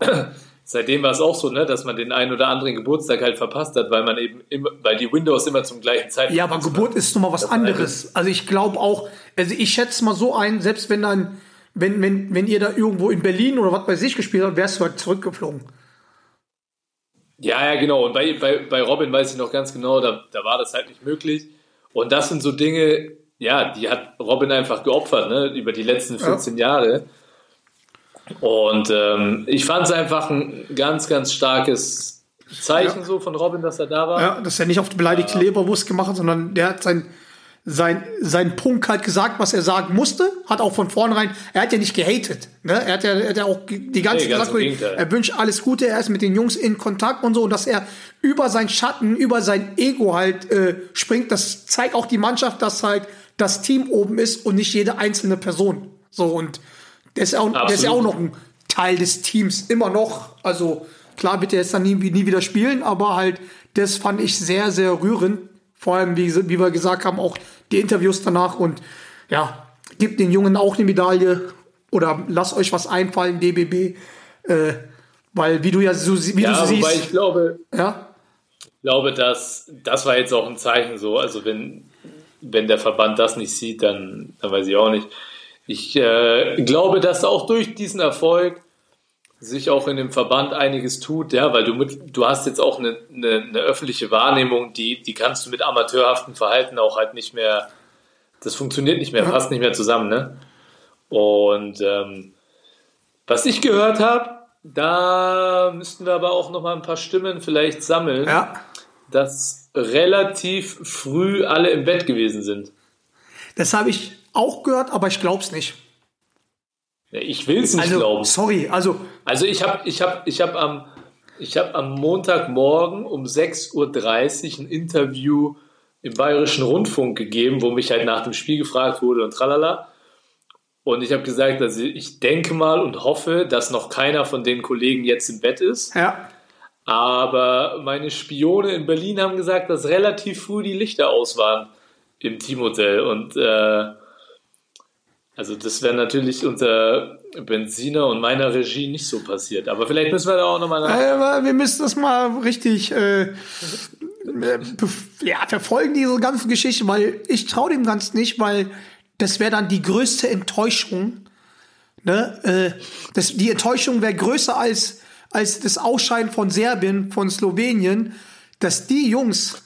seitdem war es auch so, ne, dass man den einen oder anderen Geburtstag halt verpasst hat, weil man eben immer, weil die Windows immer zum gleichen Zeitpunkt. Ja, aber Geburt ist nochmal was anderes. Also ich glaube auch, also ich schätze mal so ein, selbst wenn dann, wenn, wenn, wenn ihr da irgendwo in Berlin oder was bei sich gespielt habt, wärst du halt zurückgeflogen. Ja, ja, genau. Und bei, bei, bei Robin weiß ich noch ganz genau, da, da war das halt nicht möglich. Und das sind so Dinge, ja, die hat Robin einfach geopfert, ne, über die letzten 14 ja. Jahre. Und ähm, ich fand es einfach ein ganz, ganz starkes Zeichen ja. so von Robin, dass er da war. Ja, dass er nicht auf die beleidigte. Leberwurst gemacht hat, sondern der hat sein, sein, sein Punkt halt gesagt, was er sagen musste, hat auch von vornherein, er hat ja nicht gehatet, ne? Er hat ja, er hat ja auch die ganze nee, Zeit, er wünscht alles Gute, er ist mit den Jungs in Kontakt und so, und dass er über sein Schatten, über sein Ego halt äh, springt, das zeigt auch die Mannschaft, dass halt das Team oben ist und nicht jede einzelne Person. So, und der ist, auch, der ist ja auch noch ein Teil des Teams, immer noch. Also klar wird er jetzt dann nie, nie wieder spielen, aber halt, das fand ich sehr, sehr rührend. Vor allem, wie, wie wir gesagt haben, auch die Interviews danach und ja, gibt den Jungen auch eine Medaille oder lasst euch was einfallen, DBB. Äh, weil, wie du ja so wie ja, du siehst. ich glaube, ja? ich glaube, dass das war jetzt auch ein Zeichen so. Also, wenn, wenn der Verband das nicht sieht, dann, dann weiß ich auch nicht. Ich äh, glaube, dass auch durch diesen Erfolg sich auch in dem Verband einiges tut, ja, weil du mit, du hast jetzt auch eine, eine, eine öffentliche Wahrnehmung, die, die kannst du mit amateurhaftem Verhalten auch halt nicht mehr, das funktioniert nicht mehr, passt nicht mehr zusammen, ne? Und ähm, was ich gehört habe, da müssten wir aber auch noch mal ein paar Stimmen vielleicht sammeln, ja. dass relativ früh alle im Bett gewesen sind. Das habe ich auch gehört, aber ich glaube es nicht. Ich will es nicht also, glauben. Sorry, also. Also ich habe ich hab, ich hab am, hab am Montagmorgen um 6.30 Uhr ein Interview im Bayerischen Rundfunk gegeben, wo mich halt nach dem Spiel gefragt wurde und tralala. Und ich habe gesagt, dass ich denke mal und hoffe, dass noch keiner von den Kollegen jetzt im Bett ist. Ja. Aber meine Spione in Berlin haben gesagt, dass relativ früh die Lichter aus waren im Teamhotel. Und äh, also das wäre natürlich unter Benziner und meiner Regie nicht so passiert. Aber vielleicht müssen wir da auch nochmal nach. wir müssen das mal richtig äh, ja, verfolgen, diese ganze Geschichte, weil ich traue dem Ganzen nicht, weil das wäre dann die größte Enttäuschung. Ne? Äh, das, die Enttäuschung wäre größer als, als das Ausscheiden von Serbien, von Slowenien, dass die Jungs,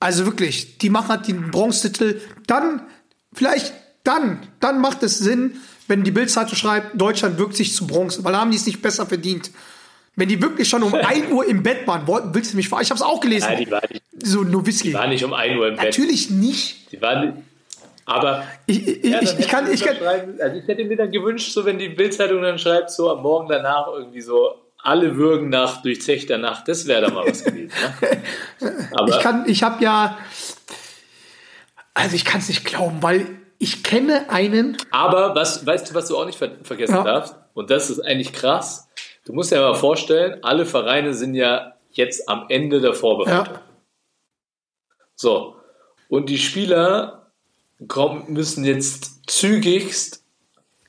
also wirklich, die machen halt den Bronzetitel, dann vielleicht dann, dann macht es Sinn, wenn die Bildzeitung schreibt, Deutschland wirkt sich zu Bronze, weil haben die es nicht besser verdient. Wenn die wirklich schon um 1 Uhr im Bett waren, willst du mich fragen? Ich habe es auch gelesen. Nein, die waren nicht, so Nowitzki. Die waren nicht um 1 Uhr im Bett. Natürlich nicht. Die waren aber ich, ich, ja, ich, ich kann, ich kann, also ich hätte mir dann gewünscht, so wenn die Bildzeitung dann schreibt, so am Morgen danach irgendwie so alle würgen nach durchzechter Nacht, das wäre da mal was gewesen. Ne? Aber ich kann, ich habe ja, also ich kann es nicht glauben, weil ich kenne einen. Aber was, weißt du, was du auch nicht ver vergessen ja. darfst? Und das ist eigentlich krass. Du musst dir mal vorstellen, alle Vereine sind ja jetzt am Ende der Vorbereitung. Ja. So. Und die Spieler kommen, müssen jetzt zügigst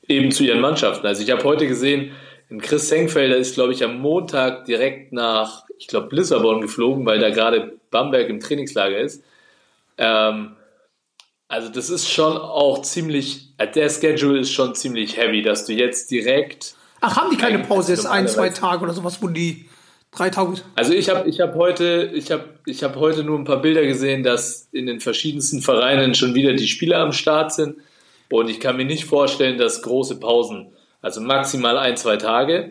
eben zu ihren Mannschaften. Also ich habe heute gesehen, in Chris Senkfelder ist, glaube ich, am Montag direkt nach, ich glaube, Lissabon geflogen, weil da gerade Bamberg im Trainingslager ist. Ähm, also das ist schon auch ziemlich, äh, der Schedule ist schon ziemlich heavy, dass du jetzt direkt. Ach, haben die keine Pause jetzt ein, zwei Tage oder sowas, wo die drei Tage. Also ich habe ich hab heute, ich habe ich hab heute nur ein paar Bilder gesehen, dass in den verschiedensten Vereinen schon wieder die Spieler am Start sind. Und ich kann mir nicht vorstellen, dass große Pausen, also maximal ein, zwei Tage.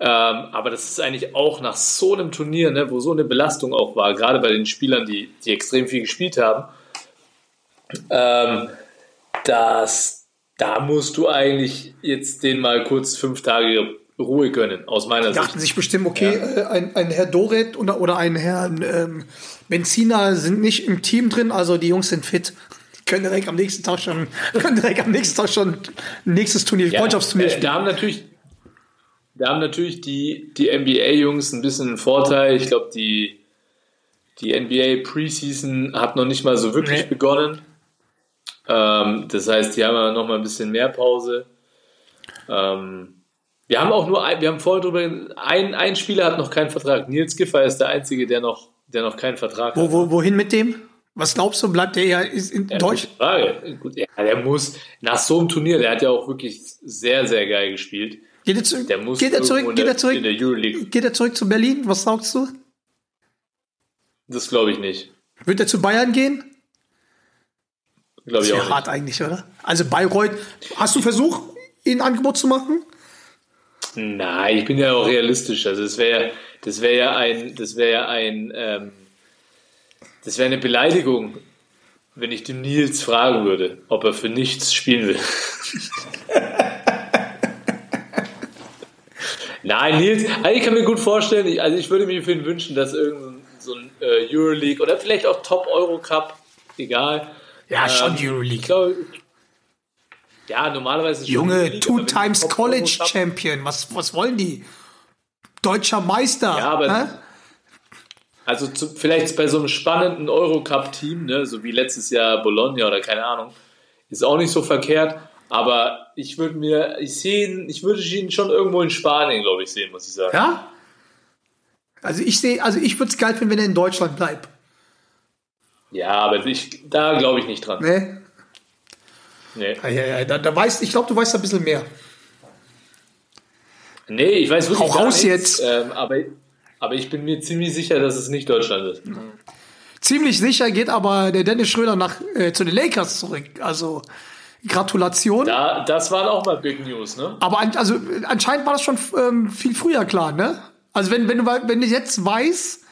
Ähm, aber das ist eigentlich auch nach so einem Turnier, ne, wo so eine Belastung auch war, gerade bei den Spielern, die, die extrem viel gespielt haben ähm, dass da musst du eigentlich jetzt den mal kurz fünf Tage Ruhe gönnen, aus meiner die Sicht. dachten sich bestimmt, okay, ja. äh, ein, ein Herr Doret oder, oder ein Herr ähm, Benziner sind nicht im Team drin, also die Jungs sind fit. können direkt am nächsten Tag schon, können direkt am nächsten Tag schon ein nächstes Turnier, Ja, Freundschaftsturnier äh, spielen. Da haben natürlich, da haben natürlich die, die NBA-Jungs ein bisschen einen Vorteil. Ich glaube, die, die NBA Preseason hat noch nicht mal so wirklich Nee. begonnen. Ähm, das heißt, die haben ja noch mal ein bisschen mehr Pause. Ähm, wir haben auch nur, ein, wir haben vorher drüber, ein, ein Spieler hat noch keinen Vertrag. Nils Giffer ist der Einzige, der noch, der noch keinen Vertrag Wo, hat. wo, wohin mit dem? Was glaubst du, bleibt der ist in Ja, Deutsch? gute Frage. Gut, ja, der muss, nach so einem Turnier, der hat ja auch wirklich sehr, sehr geil gespielt. Geht er, zu, Der muss geht er zurück? Geht er zurück? in der Euroleague. Geht er zurück zu Berlin? Was sagst du? Das glaube ich nicht. Wird er zu Bayern gehen? Glaube Das ich auch nicht. hart eigentlich, oder? Also Bayreuth, hast du versucht, ihnen ein Angebot zu machen? Nein, ich bin ja auch realistisch. Also das wäre, das wäre ja ein, das wäre ja ein, ähm, das wäre eine Beleidigung, wenn ich dem Nils fragen würde, ob er für nichts spielen will. Nein, Nils, also ich kann mir gut vorstellen, ich, also ich würde mir für ihn wünschen, dass irgendein so ein äh, Euroleague oder vielleicht auch Top Euro Cup, egal. Ja, schon Ähm, Ich Euroleague. glaube, ja, normalerweise ist schon Junge, two times College Euro Champion. Was, was wollen die? Deutscher Meister. Ja, aber- hä? Also zu, vielleicht bei so einem spannenden Eurocup-Team, ne, so wie letztes Jahr Bologna oder keine Ahnung, ist auch nicht so verkehrt. Aber ich würde mir, ich sehe ihn, ich würde ihn schon irgendwo in Spanien, glaube ich, sehen, muss ich sagen. Ja? Also ich sehe, also ich würde es geil finden, wenn er in Deutschland bleibt. Ja, aber ich, da glaube ich nicht dran. Ne? Nee. Ja, ja, ja, da, da weißt, ich glaube, du weißt ein bisschen mehr. nee, ich weiß wirklich Hau raus nichts, jetzt. Ähm, aber, aber ich bin mir ziemlich sicher, dass es nicht Deutschland ist. Ziemlich sicher geht aber der Dennis Schröder nach, äh, zu den Lakers zurück. Also Gratulation. Da, das waren auch mal Big News, ne? Aber an, also anscheinend war das schon ähm, viel früher klar, ne? Also wenn, wenn, du, wenn du jetzt weißt,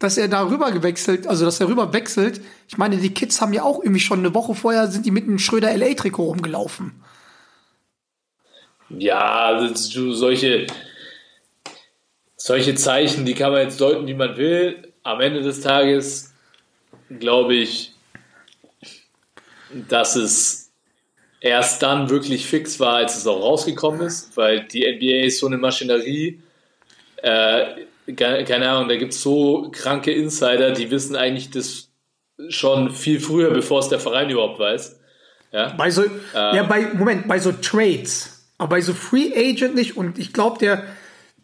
dass er da rüber gewechselt, also dass er rüber wechselt, ich meine, die Kids haben ja auch irgendwie schon eine Woche vorher sind die mit einem Schröder LA-Trikot rumgelaufen. Ja, das- du, solche, solche Zeichen, die kann man jetzt deuten, wie man will. Am Ende des Tages glaube ich, dass es erst dann wirklich fix war, als es auch rausgekommen ist, weil die NBA ist so eine Maschinerie. Äh, keine, Ahnung, da gibt es so kranke Insider, die wissen eigentlich das schon viel früher, bevor es der Verein überhaupt weiß. Ja? Bei so, ja, bei, Moment, bei so Trades, aber bei so Free Agent nicht und ich glaube, der,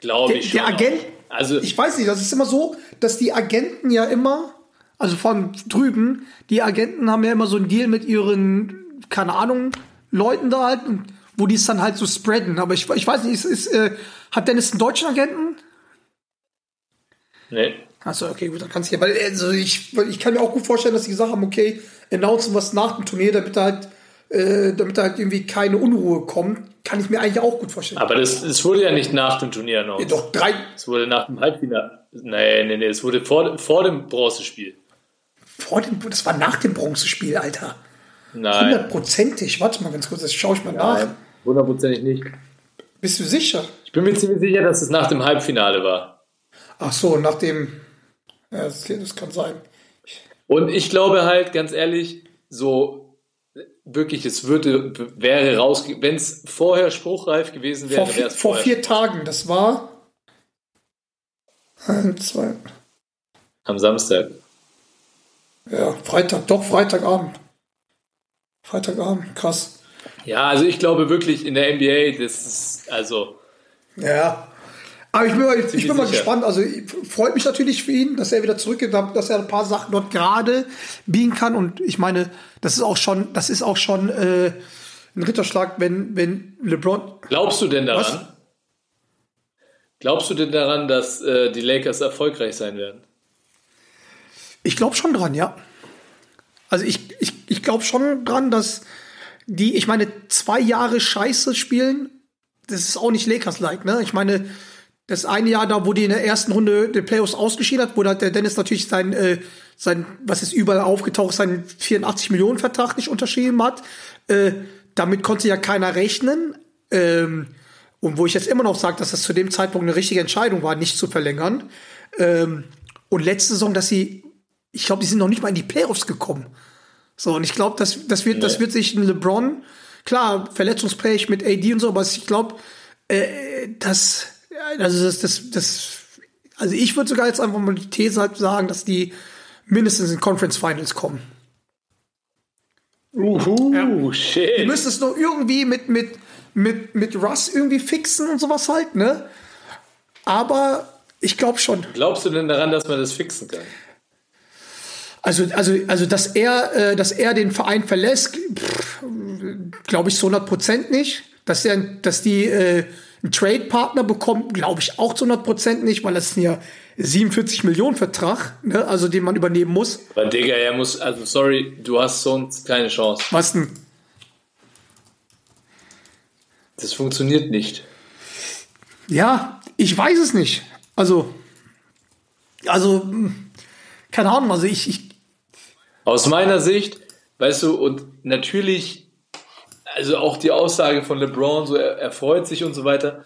Glaube der, der Agent, auch. Also, ich weiß nicht, das ist immer so, dass die Agenten ja immer, also von drüben, die Agenten haben ja immer so einen Deal mit ihren, keine Ahnung, Leuten da halt, wo die es dann halt so spreaden. Aber ich, ich weiß nicht, ist, ist, äh, hat Dennis einen deutschen Agenten? Nee. Achso, okay, gut, dann kannst du ja, weil also ich, weil ich kann mir auch gut vorstellen, dass die gesagt haben, okay, announcen was nach dem Turnier, damit da halt, äh, damit da halt irgendwie keine Unruhe kommt, kann ich mir eigentlich auch gut vorstellen. Aber das, das wurde ja nicht nach dem Turnier noch. Ja, doch, drei, Es wurde nach dem Halbfinale. Nee, nee, nee, es wurde vor, vor dem Bronzespiel. vor dem, das war nach dem Bronzespiel, Alter. Nein, Hundertprozentig. Warte mal ganz kurz, das schaue ich mal nach. nein, hundertprozentig nicht. Bist du sicher? Ich bin mir ziemlich sicher, dass es nach dem Halbfinale war. Ach so, nach dem. Ja, das, das kann sein. Und ich glaube halt, ganz ehrlich, so wirklich, es würde, wäre raus, wenn es vorher spruchreif gewesen wäre, Vor, wäre vier, es vor vorher vier Tagen, das war. Eins, zwei. am Samstag. Ja, Freitag, doch, Freitagabend. Freitagabend, krass. Ja, also ich glaube wirklich in der NBA, das ist, also, Ja. Aber ich bin mal, ich bin mal gespannt. Also ich- freut mich natürlich für ihn, dass er wieder zurückgeht, dass er ein paar Sachen dort gerade biegen kann. Und ich meine, das ist auch schon, das ist auch schon äh, ein Ritterschlag, wenn, wenn LeBron. glaubst du denn daran? Was? Glaubst du denn daran, dass äh, die Lakers erfolgreich sein werden? Ich glaube schon dran, ja. Also ich, ich, ich glaube schon dran, dass die, ich meine, zwei Jahre Scheiße spielen, das ist auch nicht Lakers-like, ne? Ich meine, das eine Jahr da, wo die in der ersten Runde der Playoffs ausgeschieden hat, wo halt der Dennis natürlich sein, äh, sein, was ist überall aufgetaucht, seinen 84 Millionen Vertrag nicht unterschrieben hat. Äh, damit konnte ja keiner rechnen. Ähm, und wo ich jetzt immer noch sage, dass das zu dem Zeitpunkt eine richtige Entscheidung war, nicht zu verlängern. Ähm, und letzte Saison, dass sie, ich glaube, die sind noch nicht mal in die Playoffs gekommen. So, und ich glaube, das, das, wird, das Nee. wird sich ein LeBron, klar, verletzungsfähig mit AD und so, aber ich glaube, äh, das, also das, das, das, also ich würde sogar jetzt einfach mal die These halt sagen, dass die mindestens in Conference Finals kommen. Uhu, Die shit. müssen es nur irgendwie mit, mit, mit, mit Russ irgendwie fixen und sowas halt, ne? Aber ich glaube schon. Glaubst du denn daran, dass man das fixen kann? Also, also, also, dass er, äh, dass er den Verein verlässt, glaube ich zu 100 Prozent nicht. Dass er, dass die äh, einen Trade-Partner bekommen, glaube ich auch zu 100 Prozent nicht, weil das ist ja 47 Millionen Vertrag, ne? also den man übernehmen muss. Aber Digga, er muss, also sorry, du hast sonst keine Chance. Was denn? Das funktioniert nicht. Ja, ich weiß es nicht. Also, also, keine Ahnung. Also ich, ich Aus meiner Sicht, weißt du, und natürlich, also auch die Aussage von LeBron, so er, er freut sich und so weiter.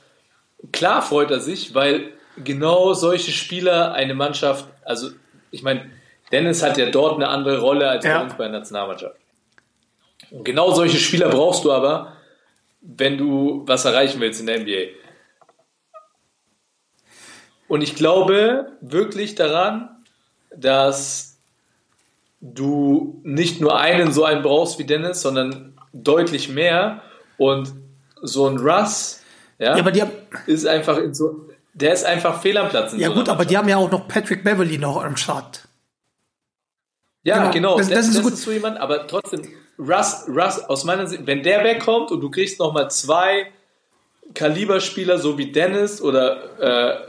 Klar freut er sich, weil genau solche Spieler eine Mannschaft, also ich meine, Dennis hat ja dort eine andere Rolle als Ja. bei uns bei der Nationalmannschaft. Und genau solche Spieler brauchst du aber, wenn du was erreichen willst in der NBA. Und ich glaube wirklich daran, dass du nicht nur einen so einen brauchst wie Dennis, sondern deutlich mehr. Und so ein Russ, ja, ja, aber die haben, ist einfach in so, der ist einfach fehl am Platz. Ja so gut, aber die haben ja auch noch Patrick Beverly noch am Start. Ja, Genau. genau. Das- Das, das das, ist ist, gut. so jemand, aber trotzdem, Russ, Russ, aus meiner Sicht, wenn der wegkommt und du kriegst nochmal zwei Kaliberspieler, so wie Dennis oder äh,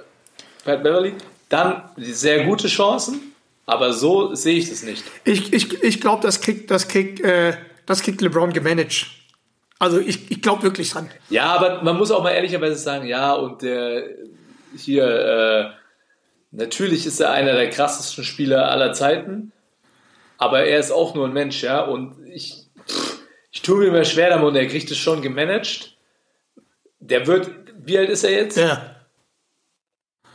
Pat Beverly, dann sehr gute Chancen, aber so sehe ich das nicht. Ich, ich, ich glaube, das kriegt, das kriegt, äh, das kriegt LeBron gemanagt. Also ich, ich glaube wirklich dran. Ja, aber man muss auch mal ehrlicherweise sagen, ja, und der hier, äh, natürlich ist er einer der krassesten Spieler aller Zeiten, aber er ist auch nur ein Mensch, ja, und ich, ich tue mir immer schwer damit und er kriegt es schon gemanagt. Der wird, wie alt ist er jetzt? Ja.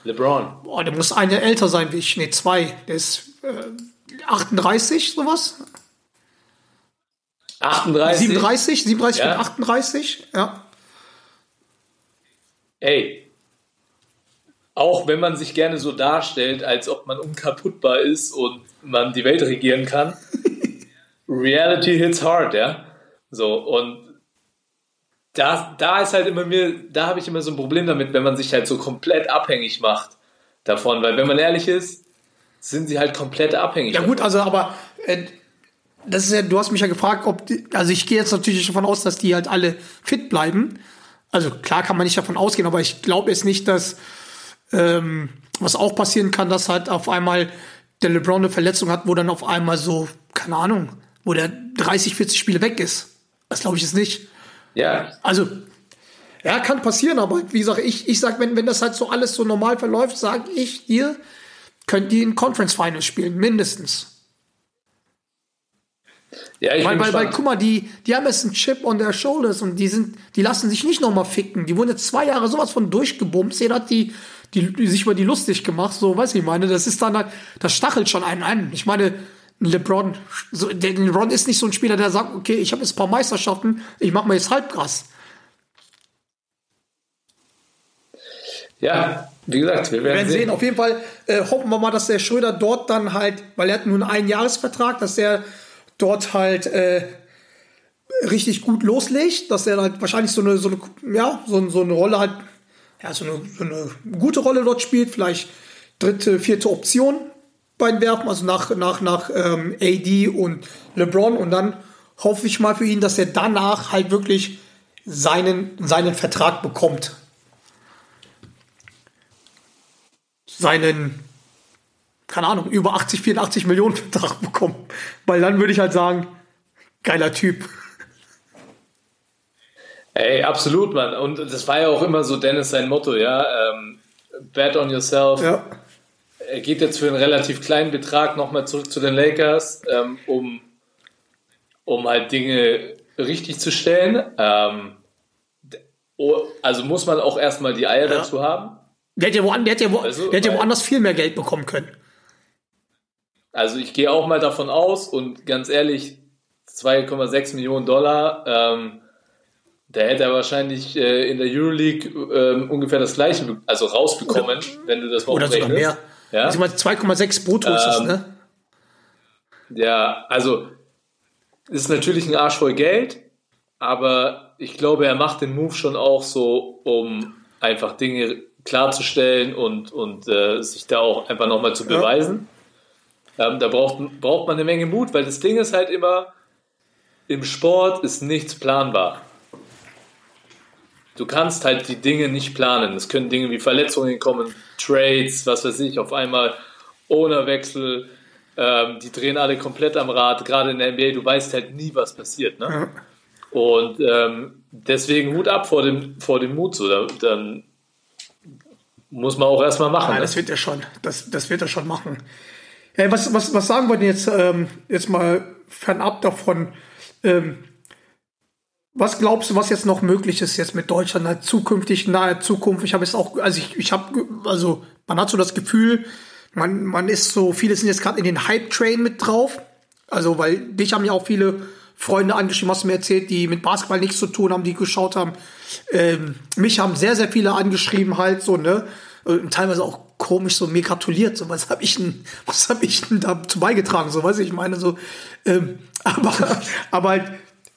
LeBron. Boah, der muss eine älter sein wie ich. Nee, zwei. Der ist äh, 38, sowas. 38. 37, 37 Ja. und 38. Ja. Ey, auch wenn man sich gerne so darstellt, als ob man unkaputtbar ist und man die Welt regieren kann, Reality hits hard, ja. So, und da, da ist halt immer mir, da habe ich immer so ein Problem damit, wenn man sich halt so komplett abhängig macht davon, weil wenn man ehrlich ist, sind sie halt komplett abhängig. Ja davon. gut, also aber äh, das ist ja, du hast mich ja gefragt, ob die, also ich gehe jetzt natürlich davon aus, dass die halt alle fit bleiben. Also klar kann man nicht davon ausgehen, aber ich glaube jetzt nicht, dass ähm, was auch passieren kann, dass halt auf einmal der LeBron eine Verletzung hat, wo dann auf einmal so, keine Ahnung, wo der 30, 40 Spiele weg ist. Das glaube ich jetzt nicht. Ja, Also, ja, kann passieren, aber wie gesagt, ich, ich sag, wenn, wenn das halt so alles so normal verläuft, sage ich dir, könnt ihr in Conference Finals spielen, mindestens. Ja, ich Weil, weil, weil, guck mal, die, die haben jetzt einen Chip on their shoulders und die sind, die lassen sich nicht nochmal ficken. Die wurden jetzt zwei Jahre sowas von durchgebumst. Jeder hat die, die, die sich über die lustig gemacht, so, weiß ich meine. Das ist dann halt, das stachelt schon einen an. Ich meine, ein LeBron, so, der LeBron ist nicht so ein Spieler, der sagt, okay, ich habe jetzt ein paar Meisterschaften, ich mache mir jetzt Halbgras. ja, wie gesagt, wir Wir werden werden sehen. sehen. Auf jeden Fall äh, hoffen wir mal, dass der Schröder dort dann halt, weil er hat nun einen Jahresvertrag, dass er dort halt äh, richtig gut loslegt, dass er halt wahrscheinlich so eine, so eine, ja, so, so eine Rolle halt, ja, so eine, so eine gute Rolle dort spielt, vielleicht dritte, vierte Option bei den Werfen, also nach, nach, nach ähm, AD und LeBron und dann hoffe ich mal für ihn, dass er danach halt wirklich seinen, seinen Vertrag bekommt. seinen, keine Ahnung, über 80, 84 Millionen Vertrag bekommen. Weil dann würde ich halt sagen, geiler Typ. Ey, absolut, Mann. Und das war ja auch immer so Dennis sein Motto, ja. Ähm, bet on yourself. Ja. Er geht jetzt für einen relativ kleinen Betrag nochmal zurück zu den Lakers, ähm, um, um halt Dinge richtig zu stellen. Ähm, oh, also muss man auch erstmal die Eier dazu haben. Der hätte ja, der hätte ja, wo, Also, der ja woanders viel mehr Geld bekommen können. Also ich gehe auch mal davon aus und ganz ehrlich, 2,6 Millionen Dollar. Ähm, da hätte er wahrscheinlich äh, in der Euroleague ähm, ungefähr das gleiche, also rausbekommen, wenn du das mal Oder sogar mehr. Ja? Also ich meine, 2,6 brutto ist das, Ähm, ne? Ja, also ist natürlich ein Arsch voll Geld, aber ich glaube, er macht den Move schon auch so, um einfach Dinge klarzustellen und, und äh, sich da auch einfach nochmal zu Ja. Ähm, da braucht, braucht man eine Menge Mut, weil das Ding ist halt immer, im Sport ist nichts planbar. Du kannst halt die Dinge nicht planen. Es können Dinge wie Verletzungen kommen, Trades, was weiß ich, auf einmal Ownerwechsel, ähm, die drehen alle komplett am Rad, gerade in der NBA, du weißt halt nie, was passiert. Ne? Und ähm, deswegen Hut ab vor dem, vor dem Mut. So. Da, dann muss man auch erstmal machen. Ja, ne? das wird er schon. Das, das wird er schon machen. Ja, was, was, was sagen wir denn jetzt, ähm, jetzt mal fernab davon? Ähm, was glaubst du, was jetzt noch möglich ist jetzt mit Deutschland halt zukünftig, nahe Zukunft? Ich habe jetzt auch, also ich, ich habe, also man hat so das Gefühl, man, man ist so, viele sind jetzt gerade in den Hype-Train mit drauf. Also, weil dich haben ja auch viele Freunde angeschrieben, hast du mir erzählt, die mit Basketball nichts zu tun haben, die geschaut haben. Ähm, mich haben sehr, sehr viele angeschrieben halt so, ne? Und teilweise auch komisch so mir gratuliert, so was habe ich denn, was habe ich denn dazu beigetragen, so weiß ich, meine so, ähm, aber, aber halt,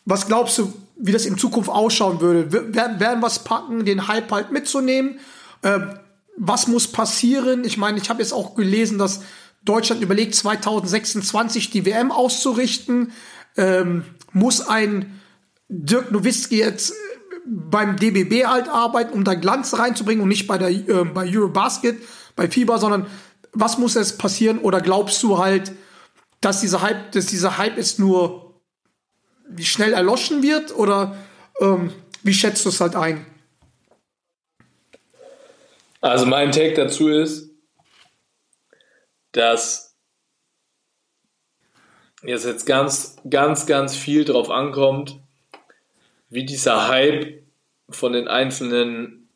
was glaubst du, wie das in Zukunft ausschauen würde? Werden, werden was packen, den Hype halt mitzunehmen? Ähm, was muss passieren? Ich meine, ich habe jetzt auch gelesen, dass Deutschland überlegt, 2026 die WM auszurichten. Ähm, muss ein Dirk Nowitzki jetzt äh, beim DBB halt arbeiten, um da Glanz reinzubringen und nicht bei der äh, bei Eurobasket, bei FIBA, sondern was muss jetzt passieren? Oder glaubst du halt, dass dieser Hype, dass dieser Hype jetzt nur schnell erloschen wird? Oder ähm, wie schätzt du es halt ein? Also mein Take dazu ist, dass es jetzt ganz, ganz, ganz viel drauf ankommt, wie dieser Hype von den einzelnen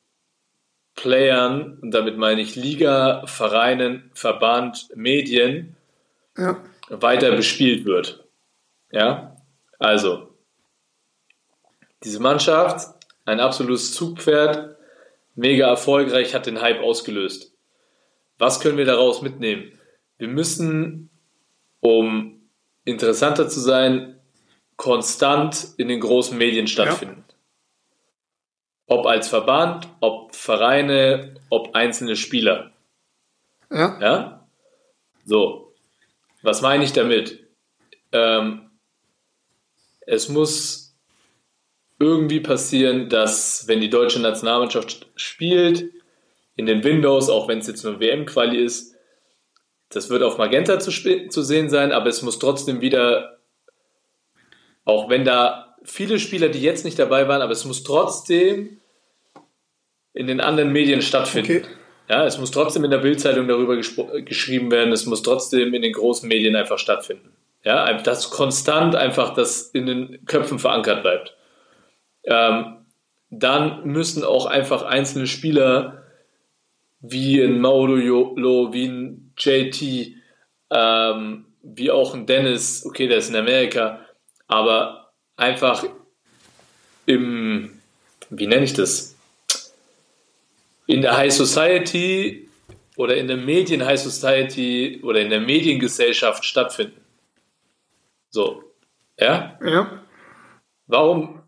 Playern, und damit meine ich Liga, Vereinen, Verband, Medien, Ja. weiter bespielt wird. Ja, also diese Mannschaft, ein absolutes Zugpferd, mega erfolgreich, hat den Hype ausgelöst. Was können wir daraus mitnehmen? Wir müssen, um interessanter zu sein, konstant in den großen Medien stattfinden. Ob als Verband, ob Vereine, ob einzelne Spieler. Ja. Ja? So. Was meine ich damit? Ähm, es muss irgendwie passieren, dass, wenn die deutsche Nationalmannschaft spielt, in den Windows, auch wenn es jetzt nur WM-Quali ist, das wird auf Magenta zu, zu sehen sein, aber es muss trotzdem wieder, auch wenn da viele Spieler, die jetzt nicht dabei waren, aber es muss trotzdem in den anderen Medien stattfinden. Okay. Ja, es muss trotzdem in der Bildzeitung darüber geschrieben werden, es muss trotzdem in den großen Medien einfach stattfinden. Ja, dass konstant einfach das in den Köpfen verankert bleibt. Ähm, dann müssen auch einfach einzelne Spieler wie ein Mauro Jolo, wie ein JT, ähm, wie auch ein Dennis, okay, der ist in Amerika, aber einfach im, wie nenne ich das? In der High Society oder in der Medien High Society oder in der Mediengesellschaft stattfinden. So, ja? Ja. Warum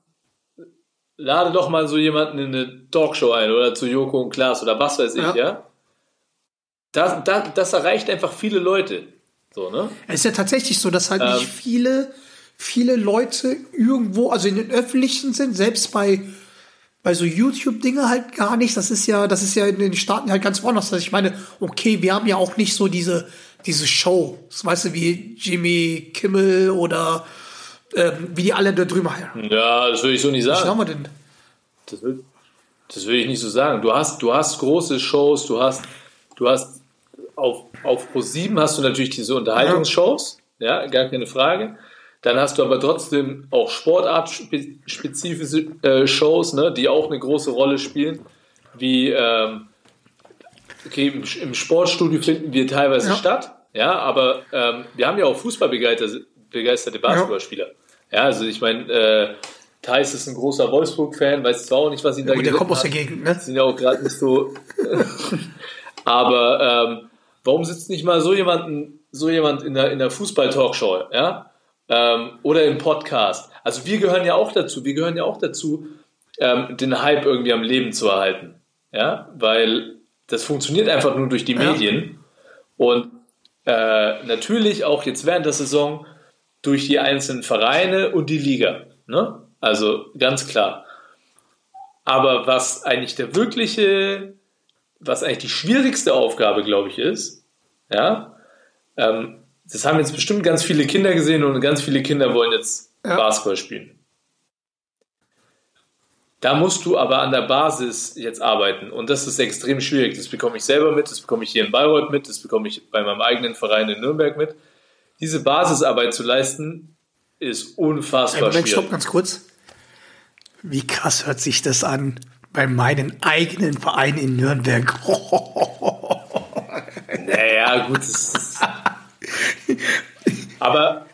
lade doch mal so jemanden in eine Talkshow ein oder zu Joko und Klaas oder was weiß ich, Ja. ja? Das, das, das erreicht einfach viele Leute. So, ne? Es ist ja tatsächlich so, dass halt Ähm. nicht viele, viele Leute irgendwo, also in den öffentlichen sind, selbst bei, bei so YouTube-Dinge halt gar nicht. Das ist ja, das ist ja in den Staaten halt ganz woanders. Also ich meine, okay, wir haben ja auch nicht so diese, diese Show, weißt du, wie Jimmy Kimmel oder ähm, wie die alle da drüben heißen. Ja, das würde ich so nicht Was haben sagen. wir denn? Das will, das will ich nicht so sagen. Du hast, du hast große Shows, du hast, du hast auf, auf Pro7 hast du natürlich diese Unterhaltungsshows, ja, gar keine Frage. Dann hast du aber trotzdem auch sportartspezifische äh, Shows, ne, die auch eine große Rolle spielen, wie ähm, okay, im, im Sportstudio finden wir teilweise Ja. statt, ja, aber ähm, wir haben ja auch fußballbegeisterte begeisterte Basketballspieler. Ja, also ich meine, äh, Thais ist ein großer Wolfsburg-Fan, weiß zwar auch nicht, was ihn da Und der kommt aus der Gegend, ne? sind ja auch gerade nicht so. Aber ähm, warum sitzt nicht mal so jemanden, so jemand in der, in der Fußball-Talkshow, ja? Ähm, oder im Podcast? Also wir gehören ja auch dazu, wir gehören ja auch dazu, ähm, den Hype irgendwie am Leben zu erhalten. Ja, weil das funktioniert einfach nur durch die Ja. Medien. Und äh, natürlich auch jetzt während der Saison durch die einzelnen Vereine und die Liga. Ne? Also ganz klar. Aber was eigentlich der wirkliche, was eigentlich die schwierigste Aufgabe, glaube ich, ist, ja, ähm, das haben jetzt bestimmt ganz viele Kinder gesehen und ganz viele Kinder wollen jetzt Ja. Basketball spielen. Da musst du aber an der Basis jetzt arbeiten und das ist extrem schwierig. Das bekomme ich selber mit, das bekomme ich hier in Bayreuth mit, das bekomme ich bei meinem eigenen Verein in Nürnberg mit. Diese Basisarbeit zu leisten, ist unfassbar Moment, schwierig. stopp ganz kurz. Wie krass hört sich das an bei meinen eigenen Verein in Nürnberg? Naja, gut. Das ist, aber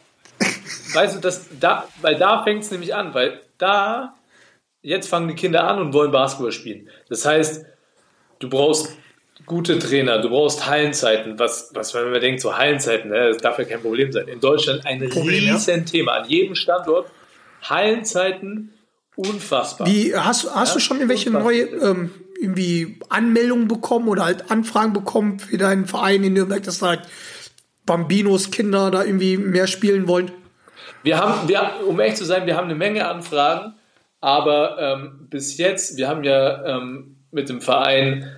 weißt du, das, da, weil da fängt es nämlich an, weil da, jetzt fangen die Kinder an und wollen Basketball spielen. Das heißt, du brauchst gute Trainer, du brauchst Hallenzeiten, was, was wenn man denkt, so Hallenzeiten, ne, das darf ja kein Problem sein. In Deutschland ein Problem, ja. riesen Thema. An jedem Standort Hallenzeiten unfassbar. Wie, hast, hast Ja, du schon irgendwelche unfassbar. neue ähm, irgendwie Anmeldungen bekommen oder halt Anfragen bekommen für deinen Verein in Nürnberg, dass da halt Bambinos Kinder da irgendwie mehr spielen wollen? Wir haben, wir, um ehrlich zu sein, wir haben eine Menge Anfragen, aber ähm, bis jetzt, wir haben ja ähm, mit dem Verein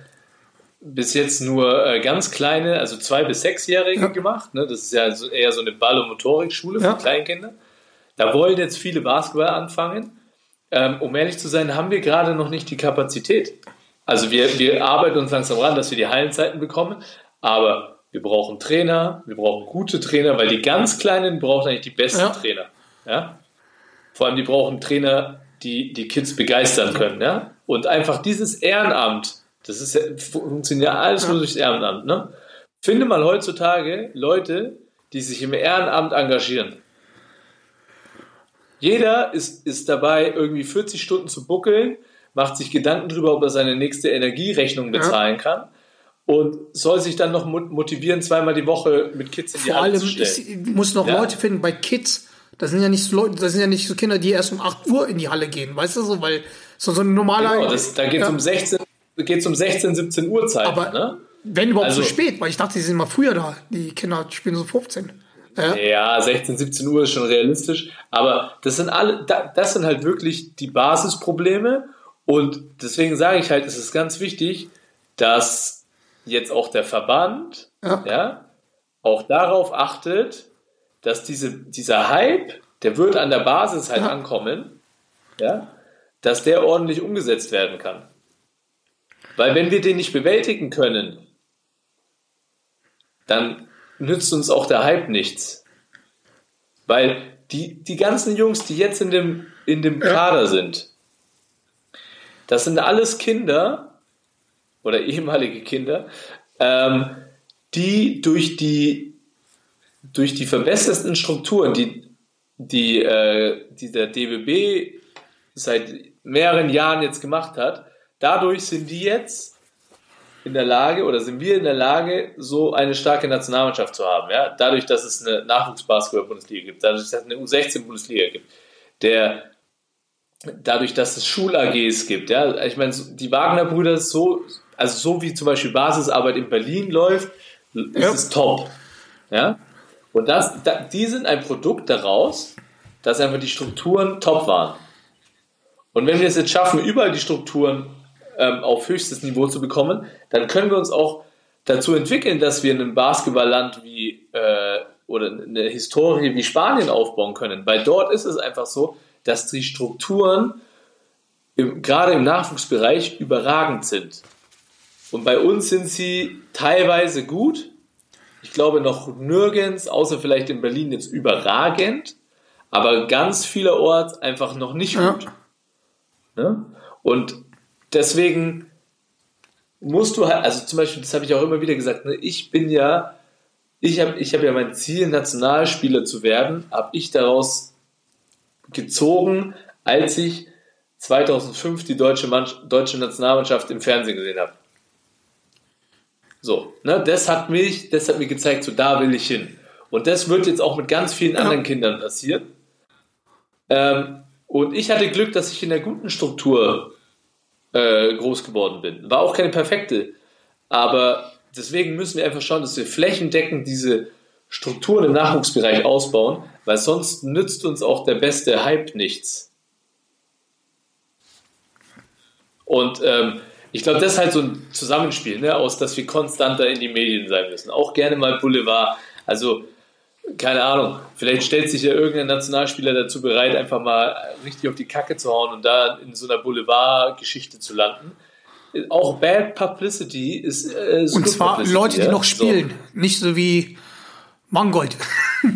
bis jetzt nur äh, ganz kleine, also zwei bis sechsjährige Ja. gemacht. Ne? Das ist ja so, eher so eine Ball- und Motorikschule für Ja. Kleinkinder. Da wollen jetzt viele Basketball anfangen. Ähm, um ehrlich zu sein, haben wir gerade noch nicht die Kapazität. Also wir, wir arbeiten uns langsam ran, dass wir die Hallenzeiten bekommen, aber wir brauchen Trainer, wir brauchen gute Trainer, weil die ganz Kleinen brauchen eigentlich die besten Ja. Trainer. Ja? Vor allem die brauchen Trainer, die die Kids begeistern können. Ja? Und einfach dieses Ehrenamt, das ist ja, funktioniert ja alles nur durchs Ehrenamt. Ne? Finde mal heutzutage Leute, die sich im Ehrenamt engagieren. Jeder ist, ist dabei, irgendwie 40 Stunden zu buckeln, macht sich Gedanken darüber, ob er seine nächste Energierechnung bezahlen kann und soll sich dann noch mo- motivieren, zweimal die Woche mit Kids in die Vor Halle allem, zu stellen. ich muss noch Ja. Leute finden bei Kids. Das sind ja nicht so Leute, das sind ja nicht so Kinder, die erst um 8 Uhr in die Halle gehen, weißt du so, weil so, so ein normaler. Genau, das, da geht es Ja. um 16, geht's um 16, 17 Uhr Zeit. Aber ne? wenn überhaupt Also- so spät, weil ich dachte, die sind mal früher da. Die Kinder spielen so 15. Ja. Ja, 16, 17 Uhr ist schon realistisch. Aber das sind alle, da- das sind halt wirklich die Basisprobleme. Und deswegen sage ich halt, es ist ganz wichtig, dass jetzt auch der Verband Ja. ja, auch darauf achtet, dass diese, dieser Hype, der wird an der Basis halt Ja. ankommen, ja, dass der ordentlich umgesetzt werden kann. Weil wenn wir den nicht bewältigen können, dann nützt uns auch der Hype nichts. Weil die, die ganzen Jungs, die jetzt in dem, in dem Kader sind, das sind alles Kinder oder ehemalige Kinder, ähm, die durch die, durch die verbesserten Strukturen, die, die, äh, die der DBB seit mehreren Jahren jetzt gemacht hat, dadurch sind die jetzt in der Lage oder sind wir in der Lage, so eine starke Nationalmannschaft zu haben. Ja? Dadurch, dass es eine Nachwuchsbasketball-Bundesliga gibt, dadurch, dass es eine U16-Bundesliga gibt, der, dadurch, dass es Schul-AGs gibt. Ja? Ich meine, die Wagner-Brüder, so, also so wie zum Beispiel Basisarbeit in Berlin läuft, ist Ja. es top. Ja? Und das, da, die sind ein Produkt daraus, dass einfach die Strukturen top waren. Und wenn wir es jetzt schaffen, überall die Strukturen ähm, auf höchstes Niveau zu bekommen, dann können wir uns auch dazu entwickeln, dass wir ein Basketballland wie äh, oder eine Historie wie Spanien aufbauen können. Weil dort ist es einfach so, dass die Strukturen im, gerade im Nachwuchsbereich überragend sind. Und bei uns sind sie teilweise gut. Ich glaube noch nirgends, außer vielleicht in Berlin jetzt überragend, aber ganz vielerorts einfach noch nicht gut. Ne? Und deswegen musst du halt, also zum Beispiel, das habe ich auch immer wieder gesagt, ne, ich bin ja, ich habe ich hab ja mein Ziel, Nationalspieler zu werden, habe ich daraus gezogen, als ich 2005 die deutsche, Mann deutsche Nationalmannschaft im Fernsehen gesehen habe. So, ne, das hat mich, das hat mir gezeigt, so da will ich hin. Und das wird jetzt auch mit ganz vielen anderen Kindern passieren. Ähm, und ich hatte Glück, dass ich in der guten Struktur äh, groß geworden bin. War auch keine perfekte. Aber deswegen müssen wir einfach schauen, dass wir flächendeckend diese Strukturen im Nachwuchsbereich ausbauen, weil sonst nützt uns auch der beste Hype nichts. Und ähm, ich glaube, das ist halt so ein Zusammenspiel, ne, aus, dass wir konstanter in die Medien sein müssen. Auch gerne mal Boulevard. Also, keine Ahnung, vielleicht stellt sich ja irgendein Nationalspieler dazu bereit, einfach mal richtig auf die Kacke zu hauen und da in so einer Boulevard-Geschichte zu landen. Auch Bad Publicity ist. Äh, Und zwar Publicity, Leute, die ja? noch spielen. So. Nicht so wie Mangold.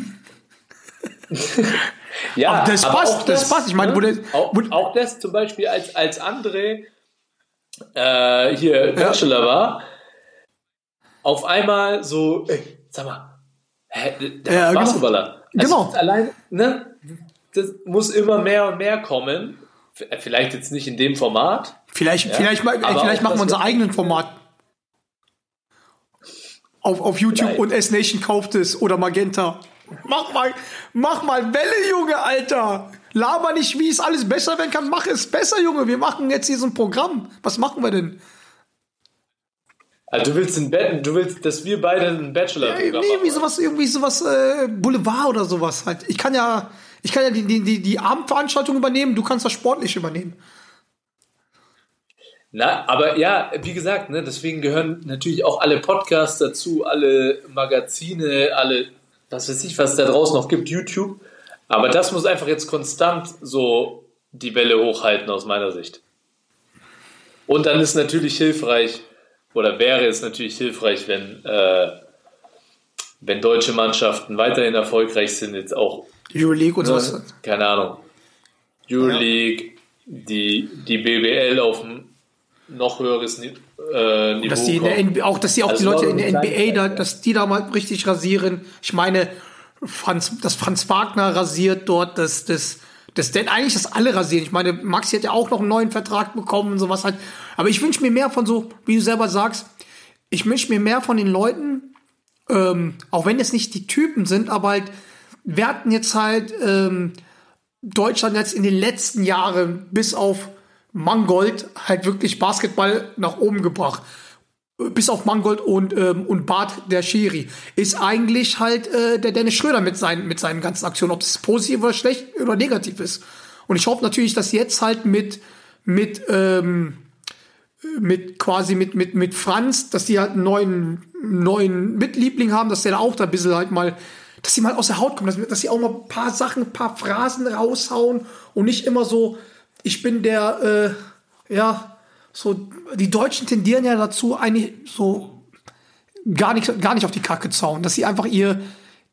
Ja, Aber das aber passt, auch das passt. Ich meine, der- auch, auch das zum Beispiel als, als andere äh, hier Bachelor war, auf einmal so, ey, sag mal, hä, der Ja, genau. Basketballer. Also Genau. Allein, ne, das muss immer mehr und mehr kommen. V- Vielleicht jetzt nicht in dem Format. Vielleicht, Ja, vielleicht, ey, vielleicht machen wir unser eigenen Format. Auf, auf YouTube Vielleicht. und S-Nation kauft es oder Magenta. Mach mal, mach mal Welle, Junge, Alter. Laber nicht, wie es alles besser werden kann. Mach es besser, Junge. Wir machen jetzt hier so ein Programm. Was machen wir denn? Also du willst, ein Ba- du willst, dass wir beide ein bachelor programm nee, machen. wie sowas, irgendwie sowas, äh, Boulevard oder sowas halt. Ich kann ja, ich kann ja die, die, die, die Abendveranstaltung übernehmen, du kannst das sportlich übernehmen. Na, aber ja, wie gesagt, ne, deswegen gehören natürlich auch alle Podcasts dazu, alle Magazine, alle, was weiß ich, was es da draußen noch gibt, YouTube. Aber das muss einfach jetzt konstant so die Welle hochhalten aus meiner Sicht. Und dann ist natürlich hilfreich, oder wäre es natürlich hilfreich, wenn, äh, wenn deutsche Mannschaften weiterhin erfolgreich sind, jetzt auch Euroleague und Ne, sowas. keine Ahnung. Euroleague, die, die BBL auf ein noch höheres Ni äh, Niveau Dass die in der. NBA, auch, dass die auch Also die Leute in der NBA, da, dass die da mal richtig rasieren. Ich meine, Franz, dass Franz Wagner rasiert dort, dass das, das denn eigentlich das alle rasieren. Ich meine, Maxi hat ja auch noch einen neuen Vertrag bekommen und sowas halt. Aber ich wünsche mir mehr von so, wie du selber sagst, ich wünsche mir mehr von den Leuten, ähm, auch wenn es nicht die Typen sind, aber halt, wir hatten jetzt halt ähm, Deutschland jetzt in den letzten Jahren bis auf Mangold halt wirklich Basketball nach oben gebracht. Bis auf Mangold und, ähm, und Bart der Schiri. Ist eigentlich halt äh, der Dennis Schröder mit seinen, mit seinen ganzen Aktionen, ob es positiv oder schlecht oder negativ ist. Und ich hoffe natürlich, dass jetzt halt mit, mit, ähm, mit quasi mit, mit, mit Franz, dass die halt einen neuen, neuen Mitliebling haben, dass der da auch da ein bisschen halt mal, dass sie mal aus der Haut kommen, dass, dass sie auch mal ein paar Sachen, ein paar Phrasen raushauen und nicht immer so, ich bin der, äh, ja, so, die Deutschen tendieren ja dazu, eigentlich so gar nicht, gar nicht auf die Kacke zu hauen, dass sie einfach ihr,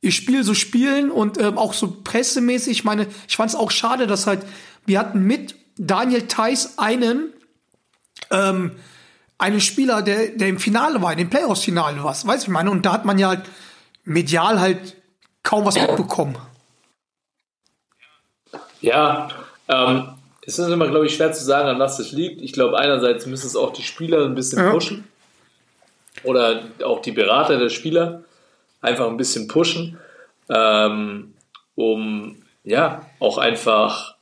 ihr Spiel so spielen und ähm, auch so pressemäßig. Ich meine, ich fand es auch schade, dass halt, wir hatten mit Daniel Theiss einen, ähm, einen Spieler, der, der im Finale war, in dem Playoffs-Finale war, weißt du, ich meine, und da hat man ja halt medial halt kaum was mitbekommen. Ja, ähm, es ist immer, glaube ich, schwer zu sagen, an was das liegt. Ich glaube, einerseits müssen es auch die Spieler ein bisschen Ja. pushen. Oder auch die Berater der Spieler einfach ein bisschen pushen, ähm, um ja auch einfach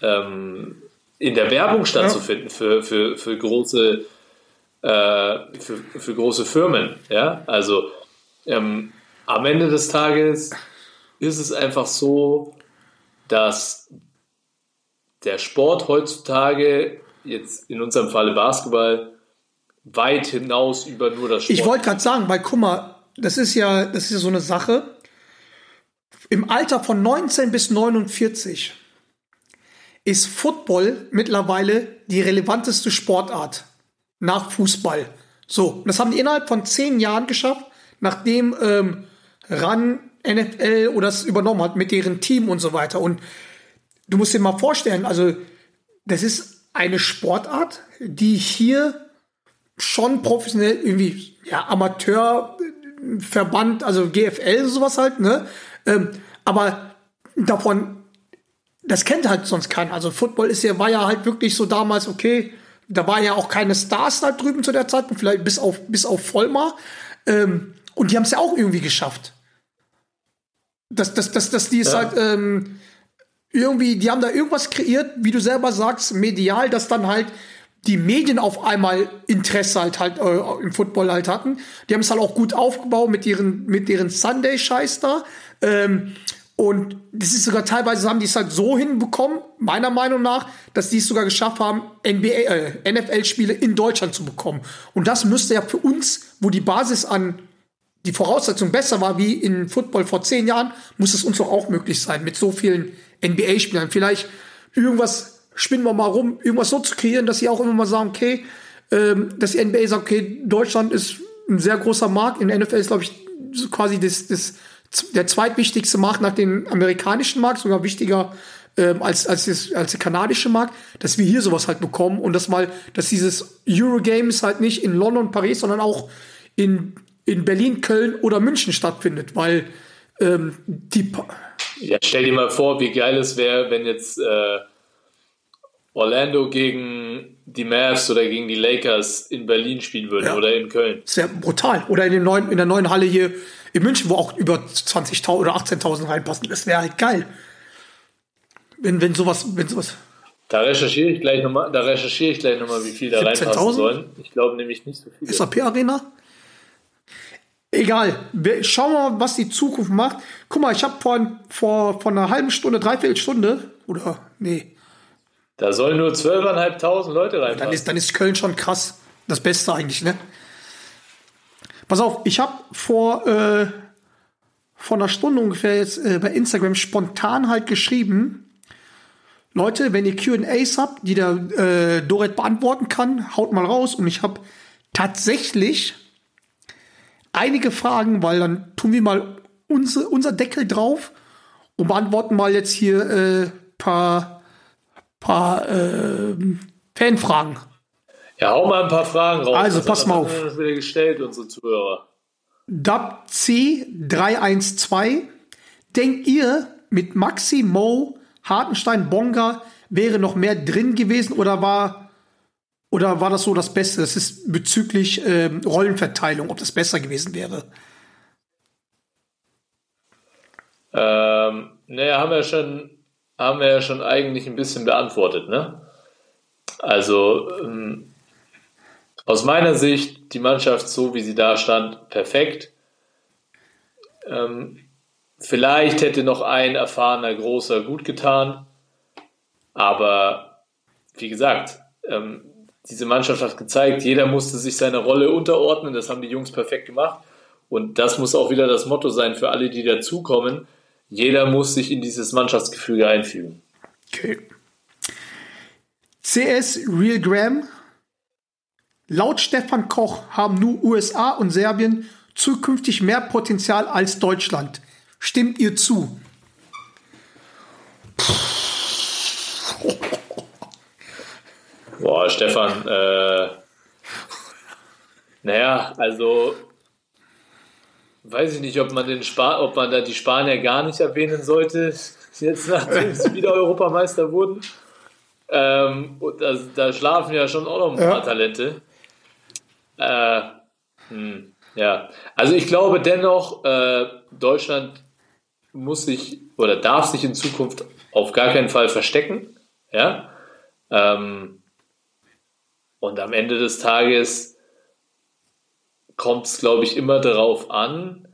ähm, in der Werbung stattzufinden für, für, für große äh, für, für große Firmen. Ja, also ähm, am Ende des Tages ist es einfach so, dass der Sport heutzutage, jetzt in unserem Falle Basketball, weit hinaus über nur das Sport. Ich wollte gerade sagen, weil guck mal, das ist ja, das ist ja so eine Sache. Im Alter von 19 bis 49 ist Football mittlerweile die relevanteste Sportart nach Fußball. So, das haben die innerhalb von zehn Jahren geschafft, nachdem ähm, RAN NFL oder das übernommen hat mit deren Team und so weiter. Und du musst dir mal vorstellen, also das ist eine Sportart, die hier schon professionell irgendwie, ja, Amateurverband, also GFL, sowas halt, ne? Ähm, aber davon das kennt halt sonst keiner. Also Football ist ja, war ja halt wirklich so damals, okay, da war ja auch keine Stars da drüben zu der Zeit, vielleicht bis auf, bis auf Vollmar. Ähm, und die haben es ja auch irgendwie geschafft. Dass, dass, dass, dass die es Ja. halt ähm, irgendwie, die haben da irgendwas kreiert, wie du selber sagst, medial, dass dann halt die Medien auf einmal Interesse halt halt äh, im Football halt hatten. Die haben es halt auch gut aufgebaut mit ihren mit deren Sunday-Scheiß da. Ähm, und das ist sogar teilweise haben die es halt so hinbekommen, meiner Meinung nach, dass die es sogar geschafft haben, NBA, äh, NFL-Spiele in Deutschland zu bekommen. Und das müsste ja für uns, wo die Basis an die Voraussetzung besser war wie in Football vor zehn Jahren, muss es uns doch auch möglich sein, mit so vielen NBA-Spielern. Vielleicht irgendwas, spinnen wir mal rum, irgendwas so zu kreieren, dass sie auch immer mal sagen, okay, ähm, dass die NBA sagt, okay, Deutschland ist ein sehr großer Markt. In der NFL ist, glaube ich, quasi das, das, der zweitwichtigste Markt nach dem amerikanischen Markt, sogar wichtiger ähm, als, als, das, als der kanadische Markt, dass wir hier sowas halt bekommen und dass mal, dass dieses Eurogames halt nicht in London, Paris, sondern auch in, in Berlin, Köln oder München stattfindet, weil ähm, die Ja, stell dir mal vor, wie geil es wäre, wenn jetzt äh, Orlando gegen die Mavs oder gegen die Lakers in Berlin spielen würde Ja. oder in Köln. ist ja brutal. Oder in, den neuen, in der neuen Halle hier in München, wo auch über 20.000 oder 18.000 reinpassen. Das wäre halt geil. Wenn, wenn sowas, wenn sowas. Da recherchiere ich gleich nochmal, da recherchiere ich gleich nochmal, wie viel da 17.000? reinpassen sollen. Ich glaube nämlich nicht so viel. SAP Arena? Egal. Wir- Schauen wir mal, was die Zukunft macht. Guck mal, ich habe vor, vor, vor einer halben Stunde, dreiviertel Stunde, oder, nee, Da sollen nur 12.500 Leute dann reinpassen. ist, dann ist Köln schon krass. Das Beste eigentlich, ne? Pass auf, ich habe vor, äh, vor einer Stunde ungefähr jetzt äh, bei Instagram spontan halt geschrieben, Leute, wenn ihr Q&As habt, die der äh, Doret beantworten kann, haut mal raus. Und ich habe tatsächlich einige Fragen, weil dann tun wir mal unser, unser Deckel drauf und beantworten mal jetzt hier äh, paar, paar äh, Fanfragen. Ja, hau mal ein paar Fragen raus. Also, Was pass mal auf. denn wieder gestellt, unsere Zuhörer. DubC312. Denkt ihr, mit Maxi, Mo, Hartenstein, Bonga wäre noch mehr drin gewesen oder war, oder war das so das Beste? Das ist bezüglich ähm, Rollenverteilung, ob das besser gewesen wäre. Ähm, naja, haben wir schon, haben wir ja schon eigentlich ein bisschen beantwortet, ne? Also, ähm, aus meiner Sicht, die Mannschaft, so wie sie da stand, perfekt. Ähm, vielleicht hätte noch ein erfahrener Großer gut getan, aber wie gesagt, ähm, diese Mannschaft hat gezeigt, jeder musste sich seiner Rolle unterordnen, das haben die Jungs perfekt gemacht. Und das muss auch wieder das Motto sein für alle, die dazukommen. Jeder muss sich in dieses Mannschaftsgefüge einfügen. Okay. CS Real Graham. Laut Stefan Koch haben nur USA und Serbien zukünftig mehr Potenzial als Deutschland. Stimmt ihr zu? Boah, Stefan, äh, naja, also weiß ich nicht, ob man den Spa ob man da die Spanier gar nicht erwähnen sollte, jetzt nachdem sie wieder Europameister wurden. Ähm, und da, da schlafen ja schon auch noch ein paar Ja. Talente. Äh, hm, ja, also ich glaube dennoch, äh, Deutschland muss sich oder darf sich in Zukunft auf gar keinen Fall verstecken. Ja. Ähm, und am Ende des Tages kommt es, glaube ich, immer darauf an,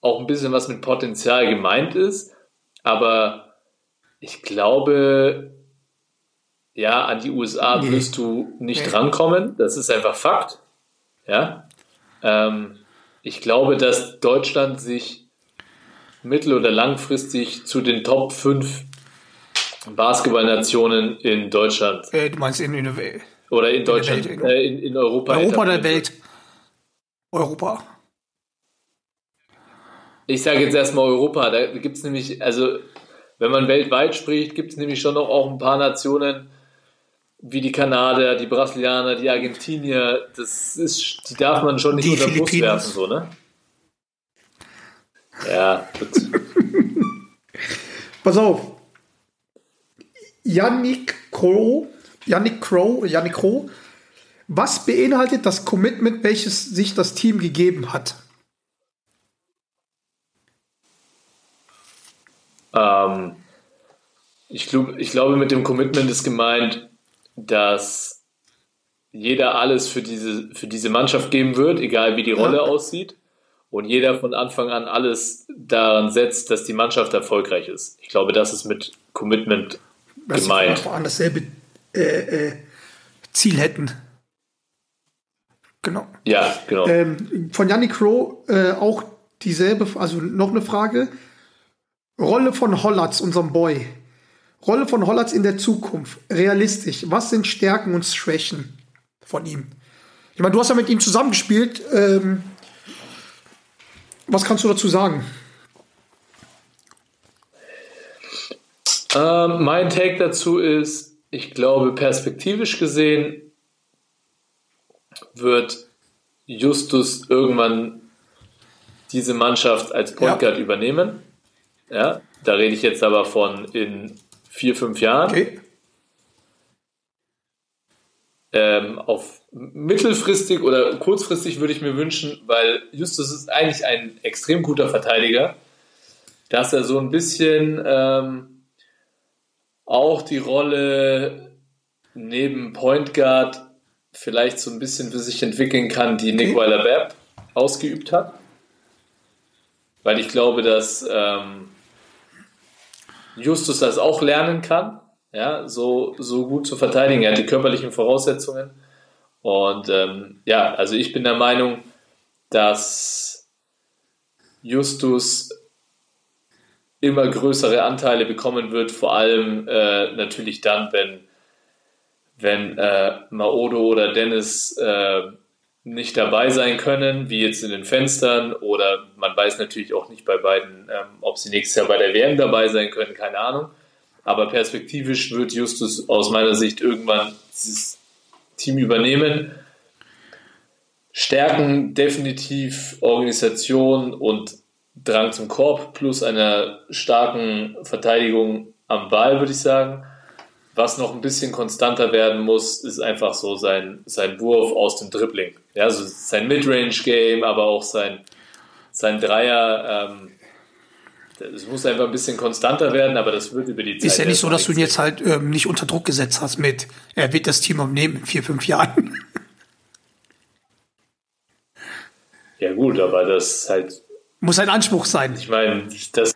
auch ein bisschen was mit Potenzial gemeint ist. Aber ich glaube, ja, an die USA Nee. wirst du nicht Nee. rankommen. Das ist einfach Fakt. Ja. Ähm, ich glaube, dass Deutschland sich mittel- oder langfristig zu den Top 5 Basketballnationen in Deutschland Äh, du meinst in, in, oder in Deutschland, Welt, äh, in, in Europa. Europa der etabliert Welt. Europa. Ich sage jetzt erstmal Europa, da gibt es nämlich, also wenn man weltweit spricht, gibt es nämlich schon noch auch ein paar Nationen wie die Kanadier, die Brasilianer, die Argentinier, das ist, die darf man schon nicht Die unter Bus werfen, so, ne? Ja. Pass auf. Yannick Crow, Yannick Crow, Yannick Crow. Was beinhaltet das Commitment, welches sich das Team gegeben hat? Ähm, ich, glaub, ich glaube, mit dem Commitment ist gemeint, dass jeder alles für diese, für diese Mannschaft geben wird, egal wie die Rolle Ja. aussieht. Und jeder von Anfang an alles daran setzt, dass die Mannschaft erfolgreich ist. Ich glaube, das ist mit Commitment gemeint. von Anfang an dasselbe äh, äh, Ziel hätten. Genau. Ja, genau. Ähm, von Yannick Crow äh, auch dieselbe, also noch eine Frage. Rolle von Hollatz, unserem Boy. Rolle von Hollatz in der Zukunft. Realistisch. Was sind Stärken und Schwächen von ihm? Ich meine, du hast ja mit ihm zusammengespielt. Ähm, was kannst du dazu sagen? Ähm, mein Take dazu ist, ich glaube, perspektivisch gesehen wird Justus irgendwann diese Mannschaft als Point Ja. Guard übernehmen. Ja, da rede ich jetzt aber von in vier, fünf Jahren. Okay. Ähm, auf mittelfristig oder kurzfristig würde ich mir wünschen, weil Justus ist eigentlich ein extrem guter Verteidiger, dass er so ein bisschen ähm, auch die Rolle neben Point Guard vielleicht so ein bisschen für sich entwickeln kann, die Nick Okay. Weiler-Bepp ausgeübt hat. Weil ich glaube, dass ähm, Justus das auch lernen kann, ja, so, so gut zu verteidigen. Er hat die körperlichen Voraussetzungen. Und ähm, ja, also ich bin der Meinung, dass Justus immer größere Anteile bekommen wird, vor allem äh, natürlich dann, wenn, wenn äh, Maodo oder Dennis äh, nicht dabei sein können, wie jetzt in den Fenstern, oder man weiß natürlich auch nicht bei beiden, ähm, ob sie nächstes Jahr bei der WM dabei sein können, keine Ahnung. Aber perspektivisch wird Justus aus meiner Sicht irgendwann dieses Team übernehmen. Stärken definitiv Organisation und Drang zum Korb plus einer starken Verteidigung am Ball, würde ich sagen. Was noch ein bisschen konstanter werden muss, ist einfach so sein, sein Wurf aus dem Dribbling. Ja, so sein Midrange-Game, aber auch sein, sein Dreier. Ähm, es muss einfach ein bisschen konstanter werden, aber das wird über die Zeit. Ist ja nicht so, dass du ihn jetzt halt ähm, nicht unter Druck gesetzt hast mit, er wird das Team übernehmen in vier, fünf Jahren. Ja, gut, aber das ist halt Muss ein Anspruch sein. Ich meine, das,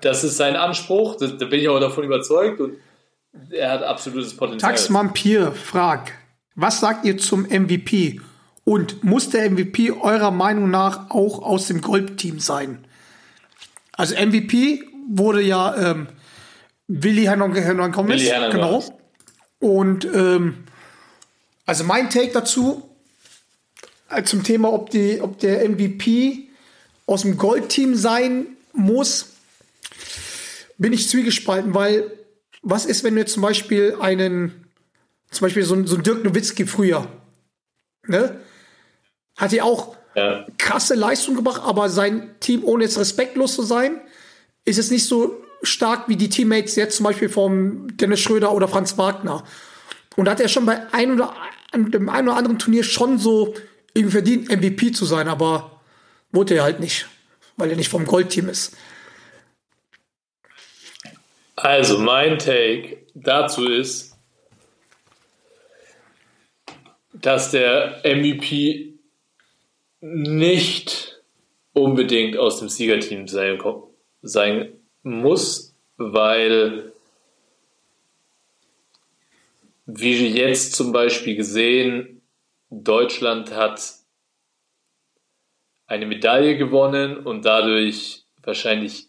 das ist sein Anspruch, da bin ich auch davon überzeugt und er hat absolutes Potenzial. Tax Vampir fragt, was sagt ihr zum MVP? Und muss der MVP eurer Meinung nach auch aus dem Goldteam sein? Also MVP wurde ja ähm, Willi Hernan Gomez, genau. Und ähm, also mein Take dazu äh, zum Thema, ob, die, ob der MVP aus dem Goldteam sein muss, bin ich zwiegespalten, weil was ist, wenn jetzt zum Beispiel einen, zum Beispiel so, ein- so ein Dirk Nowitzki früher, ne? Hat ja auch Ja, krasse Leistung gebracht, aber sein Team, ohne jetzt respektlos zu sein, ist es nicht so stark wie die Teammates jetzt zum Beispiel vom Dennis Schröder oder Franz Wagner. Und da hat er schon bei ein oder dem einen oder anderen Turnier schon so irgendwie verdient, MVP zu sein, aber wurde er halt nicht, weil er nicht vom Goldteam ist. also mein Take dazu ist, dass der MVP nicht unbedingt aus dem Siegerteam sein, sein muss, weil wie jetzt zum Beispiel gesehen, Deutschland hat eine Medaille gewonnen und dadurch wahrscheinlich,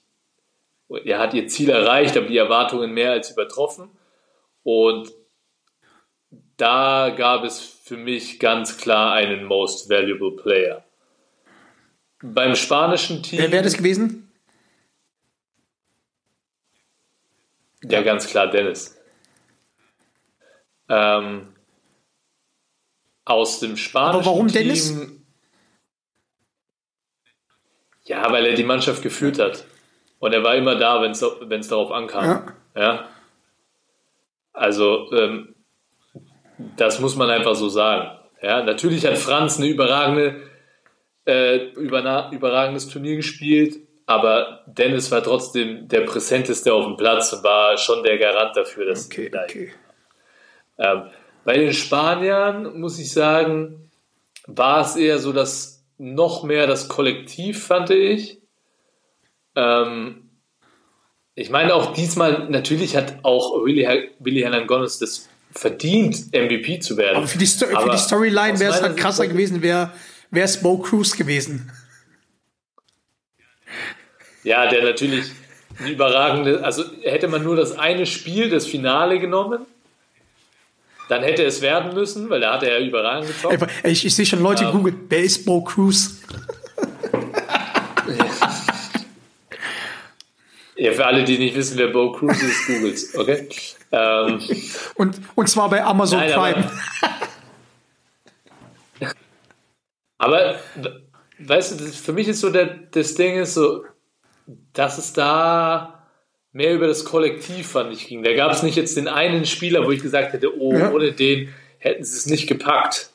er hat ihr Ziel erreicht, aber die Erwartungen mehr als übertroffen. Und da gab es für mich ganz klar einen Most Valuable Player. Beim spanischen Team, Wer wäre das gewesen? ja ganz klar Dennis. Ähm, aus dem spanischen Aber warum Team, Dennis? Ja, weil er die Mannschaft geführt hat. Und er war immer da, wenn es darauf ankam. Ja. Ja. Also ähm, das muss man einfach so sagen. Ja, natürlich hat Franz eine überragende, äh, überragendes Turnier gespielt, aber Dennis war trotzdem der präsenteste auf dem Platz und war schon der Garant dafür, dass Okay, okay. ähm, bei den Spaniern muss ich sagen, war es eher so, dass noch mehr das Kollektiv, fand ich. Ähm, ich meine auch diesmal, natürlich hat auch Willy, Willy Hernandez das verdient, MVP zu werden. Aber für die, Sto für Aber die Storyline wäre es halt krasser Sicht- gewesen, wäre es Bo Cruz gewesen. Ja, der natürlich ein überragende, also hätte man nur das eine Spiel, das Finale genommen, dann hätte es werden müssen, weil da hat er ja überragend gezockt. Ich, ich sehe schon Leute Ähm. googeln, wer ist Bo Cruz? Ja, für alle, die nicht wissen, wer Bo Cruz ist, googles, okay? Ähm, Und, und zwar bei Amazon Nein, Prime. aber, we- weißt du, für mich ist so der, das Ding ist so, dass es da mehr über das Kollektiv, fand ich, ging. Da gab es nicht jetzt den einen Spieler, wo ich gesagt hätte, oh, Ja. ohne den hätten sie es nicht gepackt.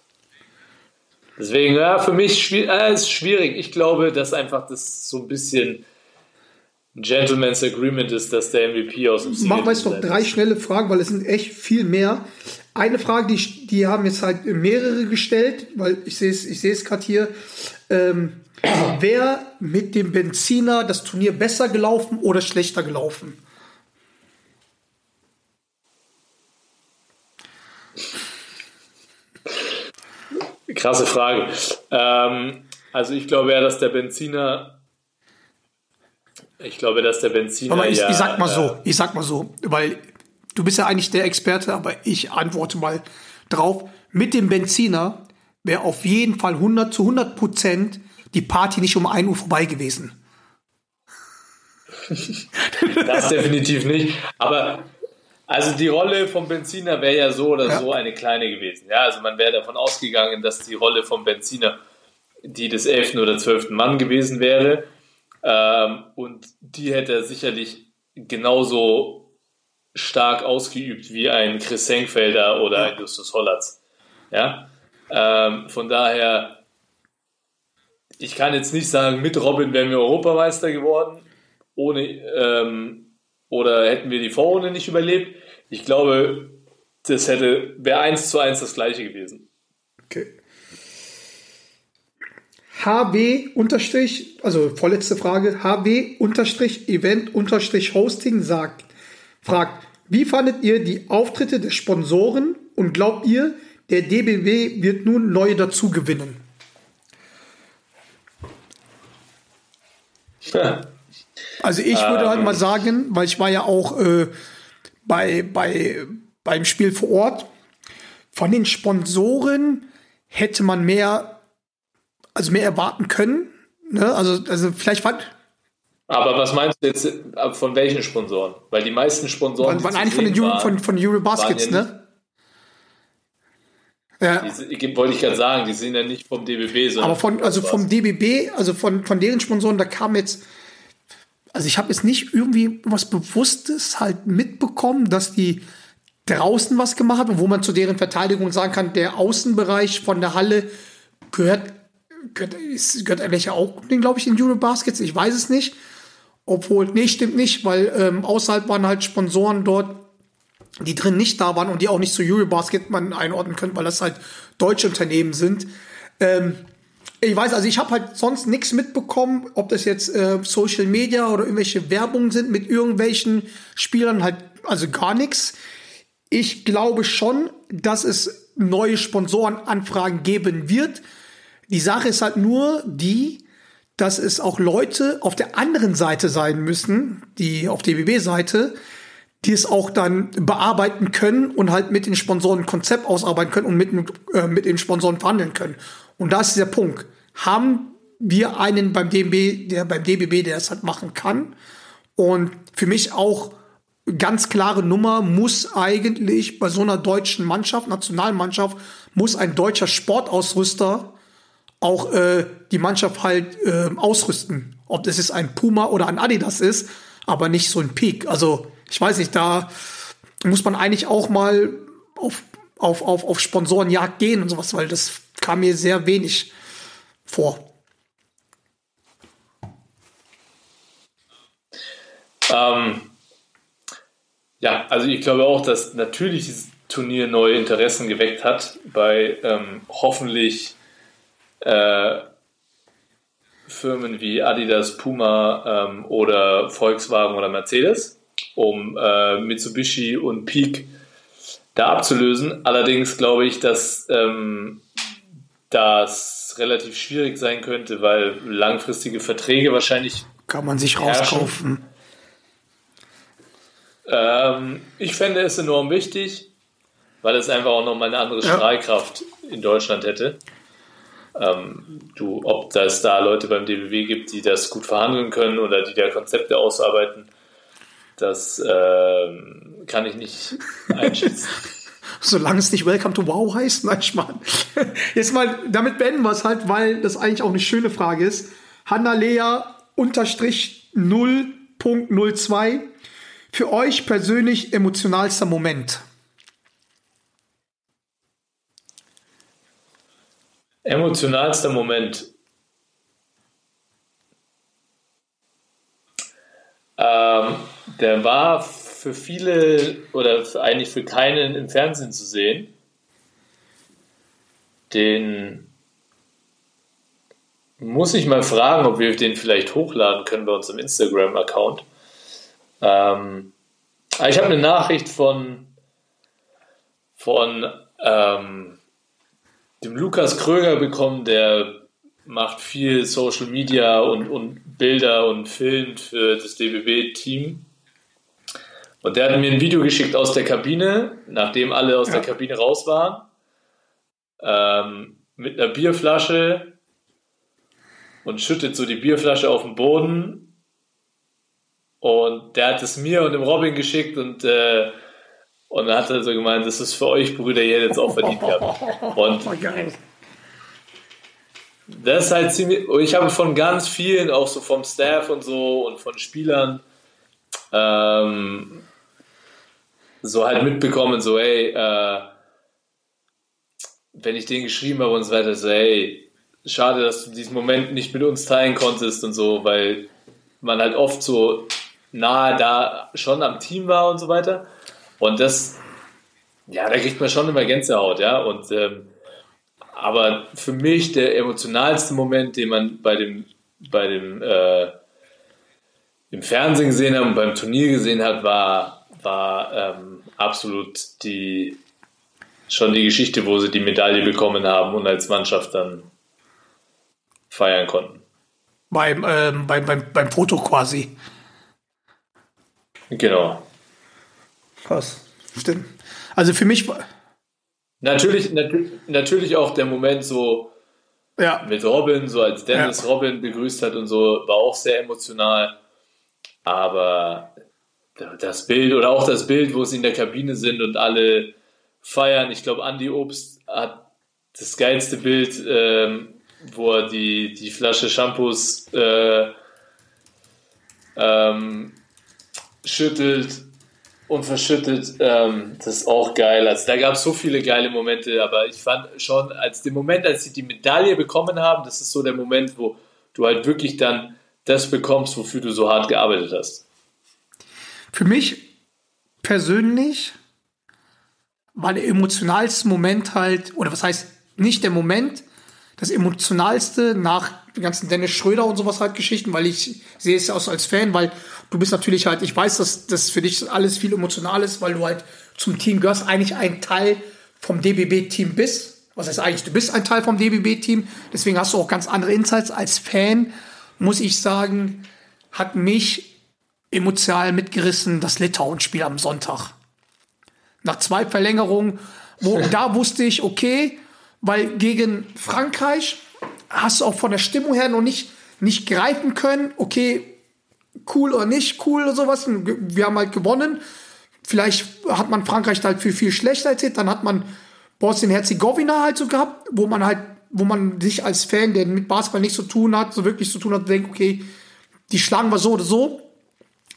Deswegen, ja, für mich äh, ist schwierig. Ich glaube, dass einfach das so ein bisschen ein Gentleman's Agreement ist, dass der MVP aus dem Machen wir jetzt noch drei ist. schnelle Fragen, weil es sind echt viel mehr. Eine Frage, die, die haben jetzt halt mehrere gestellt, weil ich sehe es, ich sehe es gerade hier. Ähm, wer mit dem Benziner das Turnier besser gelaufen oder schlechter gelaufen? Krasse Frage. Ähm, also ich glaube ja, dass der Benziner. Ich glaube, dass der Benziner. Aber ich, ja, ich sag mal äh, so, ich sag mal so, weil du bist ja eigentlich der Experte, aber ich antworte mal drauf. Mit dem Benziner wäre auf jeden Fall 100 zu 100 Prozent die Party nicht um 1 Uhr vorbei gewesen. Das definitiv nicht. Aber also die Rolle vom Benziner wäre ja so oder Ja. so eine kleine gewesen. Ja, also man wäre davon ausgegangen, dass die Rolle vom Benziner die des 11. oder 12. Mann gewesen wäre. Ähm, und die hätte er sicherlich genauso stark ausgeübt wie ein Chris Senkfelder oder ein Justus Hollatz. Ja? Ähm, von daher, ich kann jetzt nicht sagen, mit Robin wären wir Europameister geworden, ohne ähm, oder hätten wir die Vorrunde nicht überlebt. Ich glaube, das hätte wäre eins zu eins das gleiche gewesen. Okay. HW unterstrich, also vorletzte Frage, HW unterstrich Event unterstrich Hosting sagt, fragt, wie fandet ihr die Auftritte der Sponsoren und glaubt ihr, der DBW wird nun neue dazu gewinnen? Also ich würde halt mal sagen, weil ich war ja auch äh, bei, bei, beim Spiel vor Ort, von den Sponsoren hätte man mehr, also mehr erwarten können. Ne? Also, also vielleicht fand, Aber was meinst du jetzt äh, von welchen Sponsoren? Weil die meisten Sponsoren, waren, waren eigentlich von den Euro, von, von ja ne? Ja, Die, wollte ich gerade sagen, die sind ja nicht vom DBB, sondern aber von, also vom DBB, also von, von deren Sponsoren, da kam jetzt, also ich habe jetzt nicht irgendwie was Bewusstes halt mitbekommen, dass die draußen was gemacht haben, wo man zu deren Verteidigung sagen kann, der Außenbereich von der Halle gehört, gehört, ist, gehört eigentlich auch, glaube ich, in Eurobaskets, ich weiß es nicht. Obwohl, nee, stimmt nicht, weil ähm, außerhalb waren halt Sponsoren dort, die drin nicht da waren und die auch nicht zu Eurobasket man einordnen können, weil das halt deutsche Unternehmen sind. Ähm, ich weiß, also ich habe halt sonst nichts mitbekommen, ob das jetzt äh, Social Media oder irgendwelche Werbungen sind mit irgendwelchen Spielern, halt, also gar nichts. Ich glaube schon, dass es neue Sponsorenanfragen geben wird. Die Sache ist halt nur die, dass es auch Leute auf der anderen Seite sein müssen, die auf DBB-Seite, die es auch dann bearbeiten können und halt mit den Sponsoren ein Konzept ausarbeiten können und mit, äh, mit den Sponsoren verhandeln können. Und da ist der Punkt. Haben wir einen beim DBB, der beim DBB, der das halt machen kann? Und für mich auch ganz klare Nummer muss eigentlich bei so einer deutschen Mannschaft, Nationalmannschaft, muss ein deutscher Sportausrüster auch äh, die Mannschaft halt äh, ausrüsten. Ob das jetzt ein Puma oder ein Adidas ist, aber nicht so ein Peak. Also ich weiß nicht, da muss man eigentlich auch mal auf, auf, auf, auf Sponsorenjagd gehen und sowas, weil das kam mir sehr wenig vor. Ähm, ja, also ich glaube auch, dass natürlich dieses Turnier neue Interessen geweckt hat bei ähm, hoffentlich äh, Firmen wie Adidas, Puma ähm, oder Volkswagen oder Mercedes, um äh, Mitsubishi und Peak da abzulösen. Allerdings glaube ich, dass ähm, das relativ schwierig sein könnte, weil langfristige Verträge wahrscheinlich Kann man sich rauskaufen. Ähm, ich fände es enorm wichtig, weil es einfach auch nochmal eine andere Ja. Strahlkraft in Deutschland hätte. Ähm, du, ob es da Leute beim DBW gibt, die das gut verhandeln können oder die da Konzepte ausarbeiten, das ähm, kann ich nicht einschätzen. Solange es nicht Welcome to Wow heißt, nein, Schmarrn. Jetzt mal, damit beenden wir es halt, weil das eigentlich auch eine schöne Frage ist. Hanna Lea unterstrich 0.02. Für euch persönlich emotionalster Moment. Emotionalster Moment. Ähm, der war für viele oder eigentlich für keinen im Fernsehen zu sehen. Den muss ich mal fragen, ob wir den vielleicht hochladen können bei unserem Instagram-Account. Ähm, aber ich habe eine Nachricht von, von ähm, dem Lukas Kröger bekommen, der macht viel Social Media und, und Bilder und filmt für das DBB-Team. Und der hat mir ein Video geschickt aus der Kabine, nachdem alle aus der Kabine raus waren, ähm, mit einer Bierflasche und schüttet so die Bierflasche auf den Boden. Und der hat es mir und dem Robin geschickt und, äh, und dann hat er so gemeint, das ist für euch, Brüder, ihr es auch verdient gehabt. Und Oh, geil. das ist halt ziemlich. Ich habe von ganz vielen, auch so vom Staff und so und von Spielern, ähm, so halt mitbekommen, so, ey, äh, wenn ich den geschrieben habe und so weiter, so, ey, schade, dass du diesen Moment nicht mit uns teilen konntest und so, weil man halt oft so nahe da schon am Team war und so weiter. Und das, ja, da kriegt man schon immer Gänsehaut, ja. Und ähm, aber für mich der emotionalste Moment, den man bei dem, bei dem äh, im Fernsehen gesehen hat und beim Turnier gesehen hat, war, war ähm, absolut die schon die Geschichte, wo sie die Medaille bekommen haben und als Mannschaft dann feiern konnten. Beim, ähm, beim, beim, beim Foto quasi. Genau. Krass. Stimmt. Also für mich war. Natürlich, natür natürlich auch der Moment so Ja, mit Robin, so als Dennis Ja. Robin begrüßt hat und so, war auch sehr emotional. Aber das Bild oder auch das Bild, wo sie in der Kabine sind und alle feiern. Ich glaube, Andy Obst hat das geilste Bild, ähm, wo er die, die Flasche Shampoos äh, ähm, schüttelt und verschüttet. Ähm, das ist auch geil. Also da gab es so viele geile Momente, aber ich fand schon, als den Moment, als sie die Medaille bekommen haben, das ist so der Moment, wo du halt wirklich dann das bekommst, wofür du so hart gearbeitet hast. Für mich persönlich war der emotionalste Moment halt, oder was heißt nicht der Moment, das emotionalste nach den ganzen Dennis Schröder und sowas halt Geschichten, weil ich sehe es ja auch so als Fan, weil du bist natürlich halt, ich weiß, dass das für dich alles viel emotional ist, weil du halt zum Team gehörst, eigentlich ein Teil vom DBB-Team bist. Was heißt eigentlich, du bist ein Teil vom DBB-Team, deswegen hast du auch ganz andere Insights. Als Fan muss ich sagen, hat mich emotional mitgerissen das Litauen-Spiel am Sonntag. Nach zwei Verlängerungen, wo da wusste ich, okay, weil gegen Frankreich hast du auch von der Stimmung her noch nicht, nicht greifen können, okay, cool oder nicht cool oder sowas. Wir haben halt gewonnen. Vielleicht hat man Frankreich halt viel, viel schlechter erzählt. Dann hat man Bosnien-Herzegowina halt so gehabt, wo man halt, wo man sich als Fan, der mit Basketball nichts zu tun hat, so wirklich zu tun hat, denkt, okay, die schlagen wir so oder so.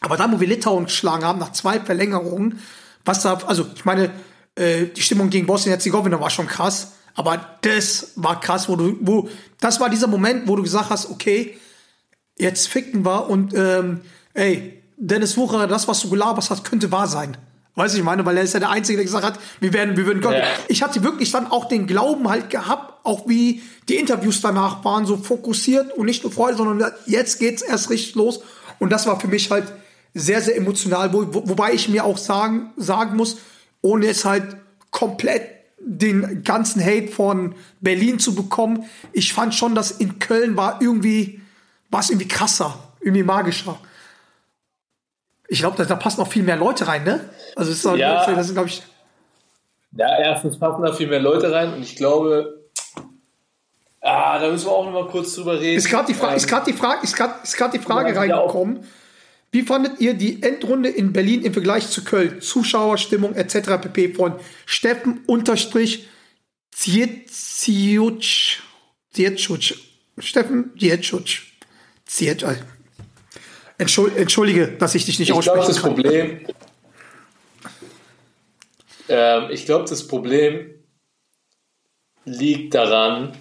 Aber dann, wo wir Litauen geschlagen haben, nach zwei Verlängerungen, was da, also ich meine, äh, die Stimmung gegen Bosnien-Herzegowina war schon krass, aber das war krass, wo du, wo, das war dieser Moment, wo du gesagt hast, okay, jetzt ficken wir und ähm, ey, Dennis Wucherer, das, was du gelabert hast, könnte wahr sein. Weißt du, ich meine, weil er ist ja der Einzige, der gesagt hat, wir werden, wir würden Gott. Ja. Ich hatte wirklich dann auch den Glauben halt gehabt, auch wie die Interviews danach waren, so fokussiert und nicht nur Freude, sondern jetzt geht's erst richtig los. Und das war für mich halt sehr, sehr emotional, wo, wo, wobei ich mir auch sagen, sagen muss, ohne jetzt halt komplett den ganzen Hate von Berlin zu bekommen, ich fand schon, dass in Köln war irgendwie, war es irgendwie krasser, irgendwie magischer. Ich glaube, da, da passen noch viel mehr Leute rein, ne? Also das ist, auch- Ja. das ist glaube ich, Ja, erstens passen da viel mehr Leute rein und ich glaube, ah, da müssen wir auch noch mal kurz drüber reden. Ist gerade die, Fra Ähm, ist grad die Frage, ist grad, ist grad die Frage Ja, ja, auch. reingekommen. Wie fandet ihr die Endrunde in Berlin im Vergleich zu Köln? Zuschauerstimmung etc. pp. von Steffen unterstrich. Zietschutsch. Steffen Zietschutsch. Ziet, äh, Entschuld, Entschuldige, dass ich dich nicht Ich glaube, das kann. Problem, ähm, ich glaube, das Problem liegt daran,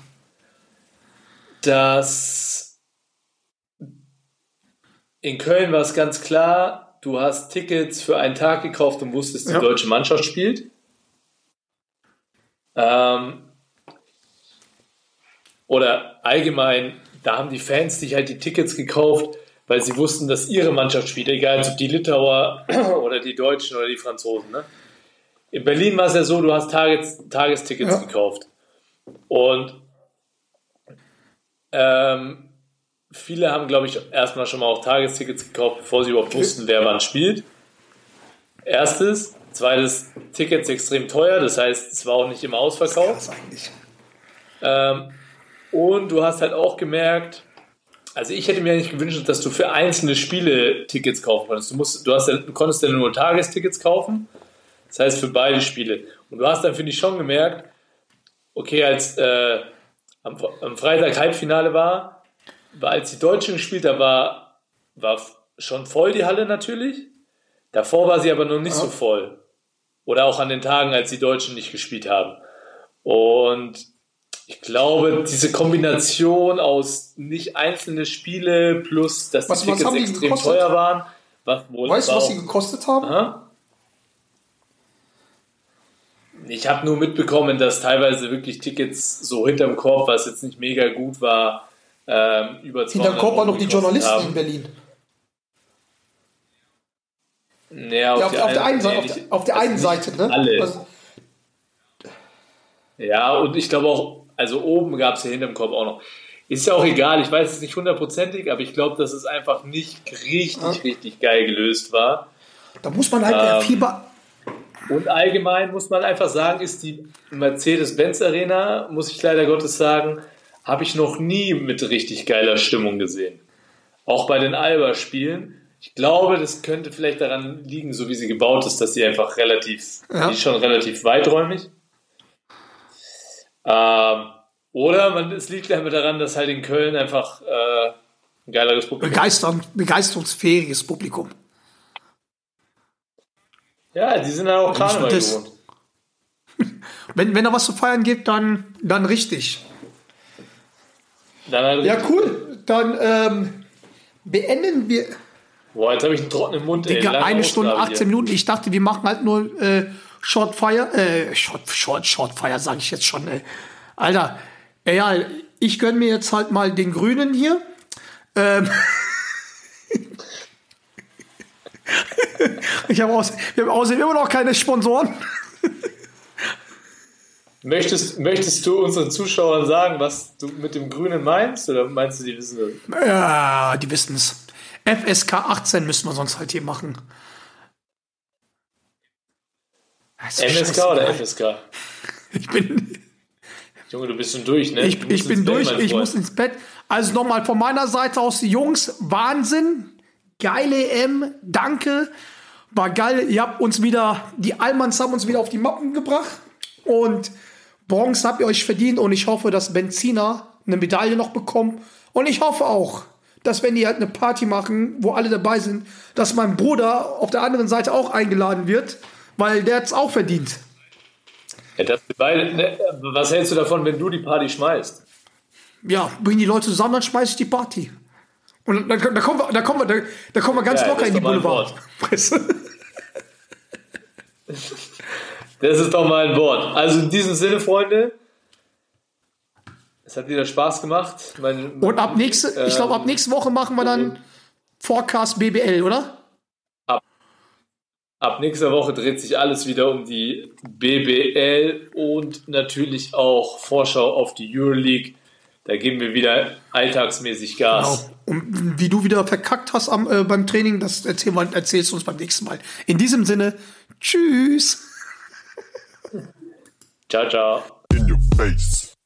dass in Köln war es ganz klar, du hast Tickets für einen Tag gekauft und wusstest, die Ja. deutsche Mannschaft spielt. Ähm, oder allgemein, da haben die Fans sich halt die Tickets gekauft, weil sie wussten, dass ihre Mannschaft spielt, egal ob die Litauer oder die Deutschen oder die Franzosen. Ne? In Berlin war es ja so, du hast Tages, Tagestickets Ja. gekauft. Und ähm, viele haben, glaube ich, erstmal schon mal auch Tagestickets gekauft, bevor sie überhaupt wussten, wer wann spielt. Erstes. Zweites, Tickets extrem teuer, das heißt, es war auch nicht immer ausverkauft. Ähm, und du hast halt auch gemerkt, also ich hätte mir eigentlich gewünscht, dass du für einzelne Spiele Tickets kaufen konntest. Du, musst, du, hast du konntest ja nur Tagestickets kaufen, das heißt für beide Spiele. Und du hast dann, finde ich, schon gemerkt, okay, als äh, am, am Freitag Halbfinale war, war, als die Deutschen gespielt haben, war, war schon voll die Halle natürlich. Davor war sie aber noch nicht so voll. Oder auch an den Tagen, als die Deutschen nicht gespielt haben. Und ich glaube, diese Kombination aus nicht einzelne Spiele plus, dass Was- die was Tickets die extrem gekostet? teuer waren, was wohl Weißt du, was sie gekostet haben? Aha. Ich habe nur mitbekommen, dass teilweise wirklich Tickets so hinterm Korb, was jetzt nicht mega gut war, ähm, über 200 Hinterm Kopf waren Euro noch die Journalisten in haben. Berlin. Ja, auf, Ja, auf, der einen nee, Seite, auf, der- auf der also einen Seite, ne? Alle. Also, Ja, und ich glaube auch, also oben gab es ja hinterm Korb auch noch. Ist ja auch egal, ich weiß es nicht hundertprozentig, aber ich glaube, dass es einfach nicht richtig, richtig geil gelöst war. da muss man halt Ähm, Fieber. Und allgemein muss man einfach sagen, ist die Mercedes-Benz Arena, muss ich leider Gottes sagen, habe ich noch nie mit richtig geiler Stimmung gesehen. Auch bei den Alba-Spielen. Ich glaube, das könnte vielleicht daran liegen, so wie sie gebaut ist, dass sie einfach relativ, Ja. die ist schon relativ weiträumig. Ähm, oder man, es liegt einfach daran, dass halt in Köln einfach äh, ein geileres Publikum Begeisterung, begeisterungsfähiges Publikum. Ja, die sind dann auch Karneval gewohnt. Wenn, wenn da was zu feiern gibt, dann, dann richtig. Ja, cool. Dann ähm, beenden wir Boah, jetzt habe ich einen trockenen Mund. ey. Digga, Lange eine Stunde, Ausgabe 18 hier. Minuten. Ich dachte, wir machen halt nur äh, Shortfire. Äh, Short, Short, Shortfire sage ich jetzt schon. Ey. Alter, ey, ja, ich gönn mir jetzt halt mal den Grünen hier. Ähm, ich habe aus, wir haben außerdem immer noch keine Sponsoren. Möchtest, möchtest du unseren Zuschauern sagen, was du mit dem Grünen meinst? Oder meinst du, die wissen das? Ja, die wissen es. FSK 18 müssen wir sonst halt hier machen. MSK oder. FSK? Ich bin, Junge, du bist schon durch, ne? Ich, Du ich bin durch, ich muss ins Bett. Also nochmal von meiner Seite aus, die Jungs, Wahnsinn. Geile EM, danke. War geil. Ihr habt uns wieder, die Allmanns haben uns wieder auf die Mappen gebracht. Und Bronze habt ihr euch verdient. Und ich hoffe, dass Benziner eine Medaille noch bekommt. Und ich hoffe auch, dass wenn die halt eine Party machen, wo alle dabei sind, dass mein Bruder auf der anderen Seite auch eingeladen wird. weil der hat's auch verdient. Ja, das, weil, ne, was hältst du davon, wenn du die Party schmeißt? Ja, bringen die Leute zusammen, dann schmeiß ich die Party. Und dann, dann, kommen, wir, dann, kommen, wir, dann, dann kommen wir ganz Ja, locker in die Boulevardpresse. Das ist doch mal ein Wort. Also in diesem Sinne, Freunde, es hat wieder Spaß gemacht. Mein, Und ab nächste, ich glaube, ab ähm, nächste Woche machen wir dann Forecast BBL, oder? Ab nächster Woche dreht sich alles wieder um die BBL und natürlich auch Vorschau auf die Euroleague. Da geben wir wieder alltagsmäßig Gas. Genau. Und wie du wieder verkackt hast am, äh, beim Training, das erzähl mal, erzählst du uns beim nächsten Mal. In diesem Sinne, tschüss. Ciao, ciao. In your face.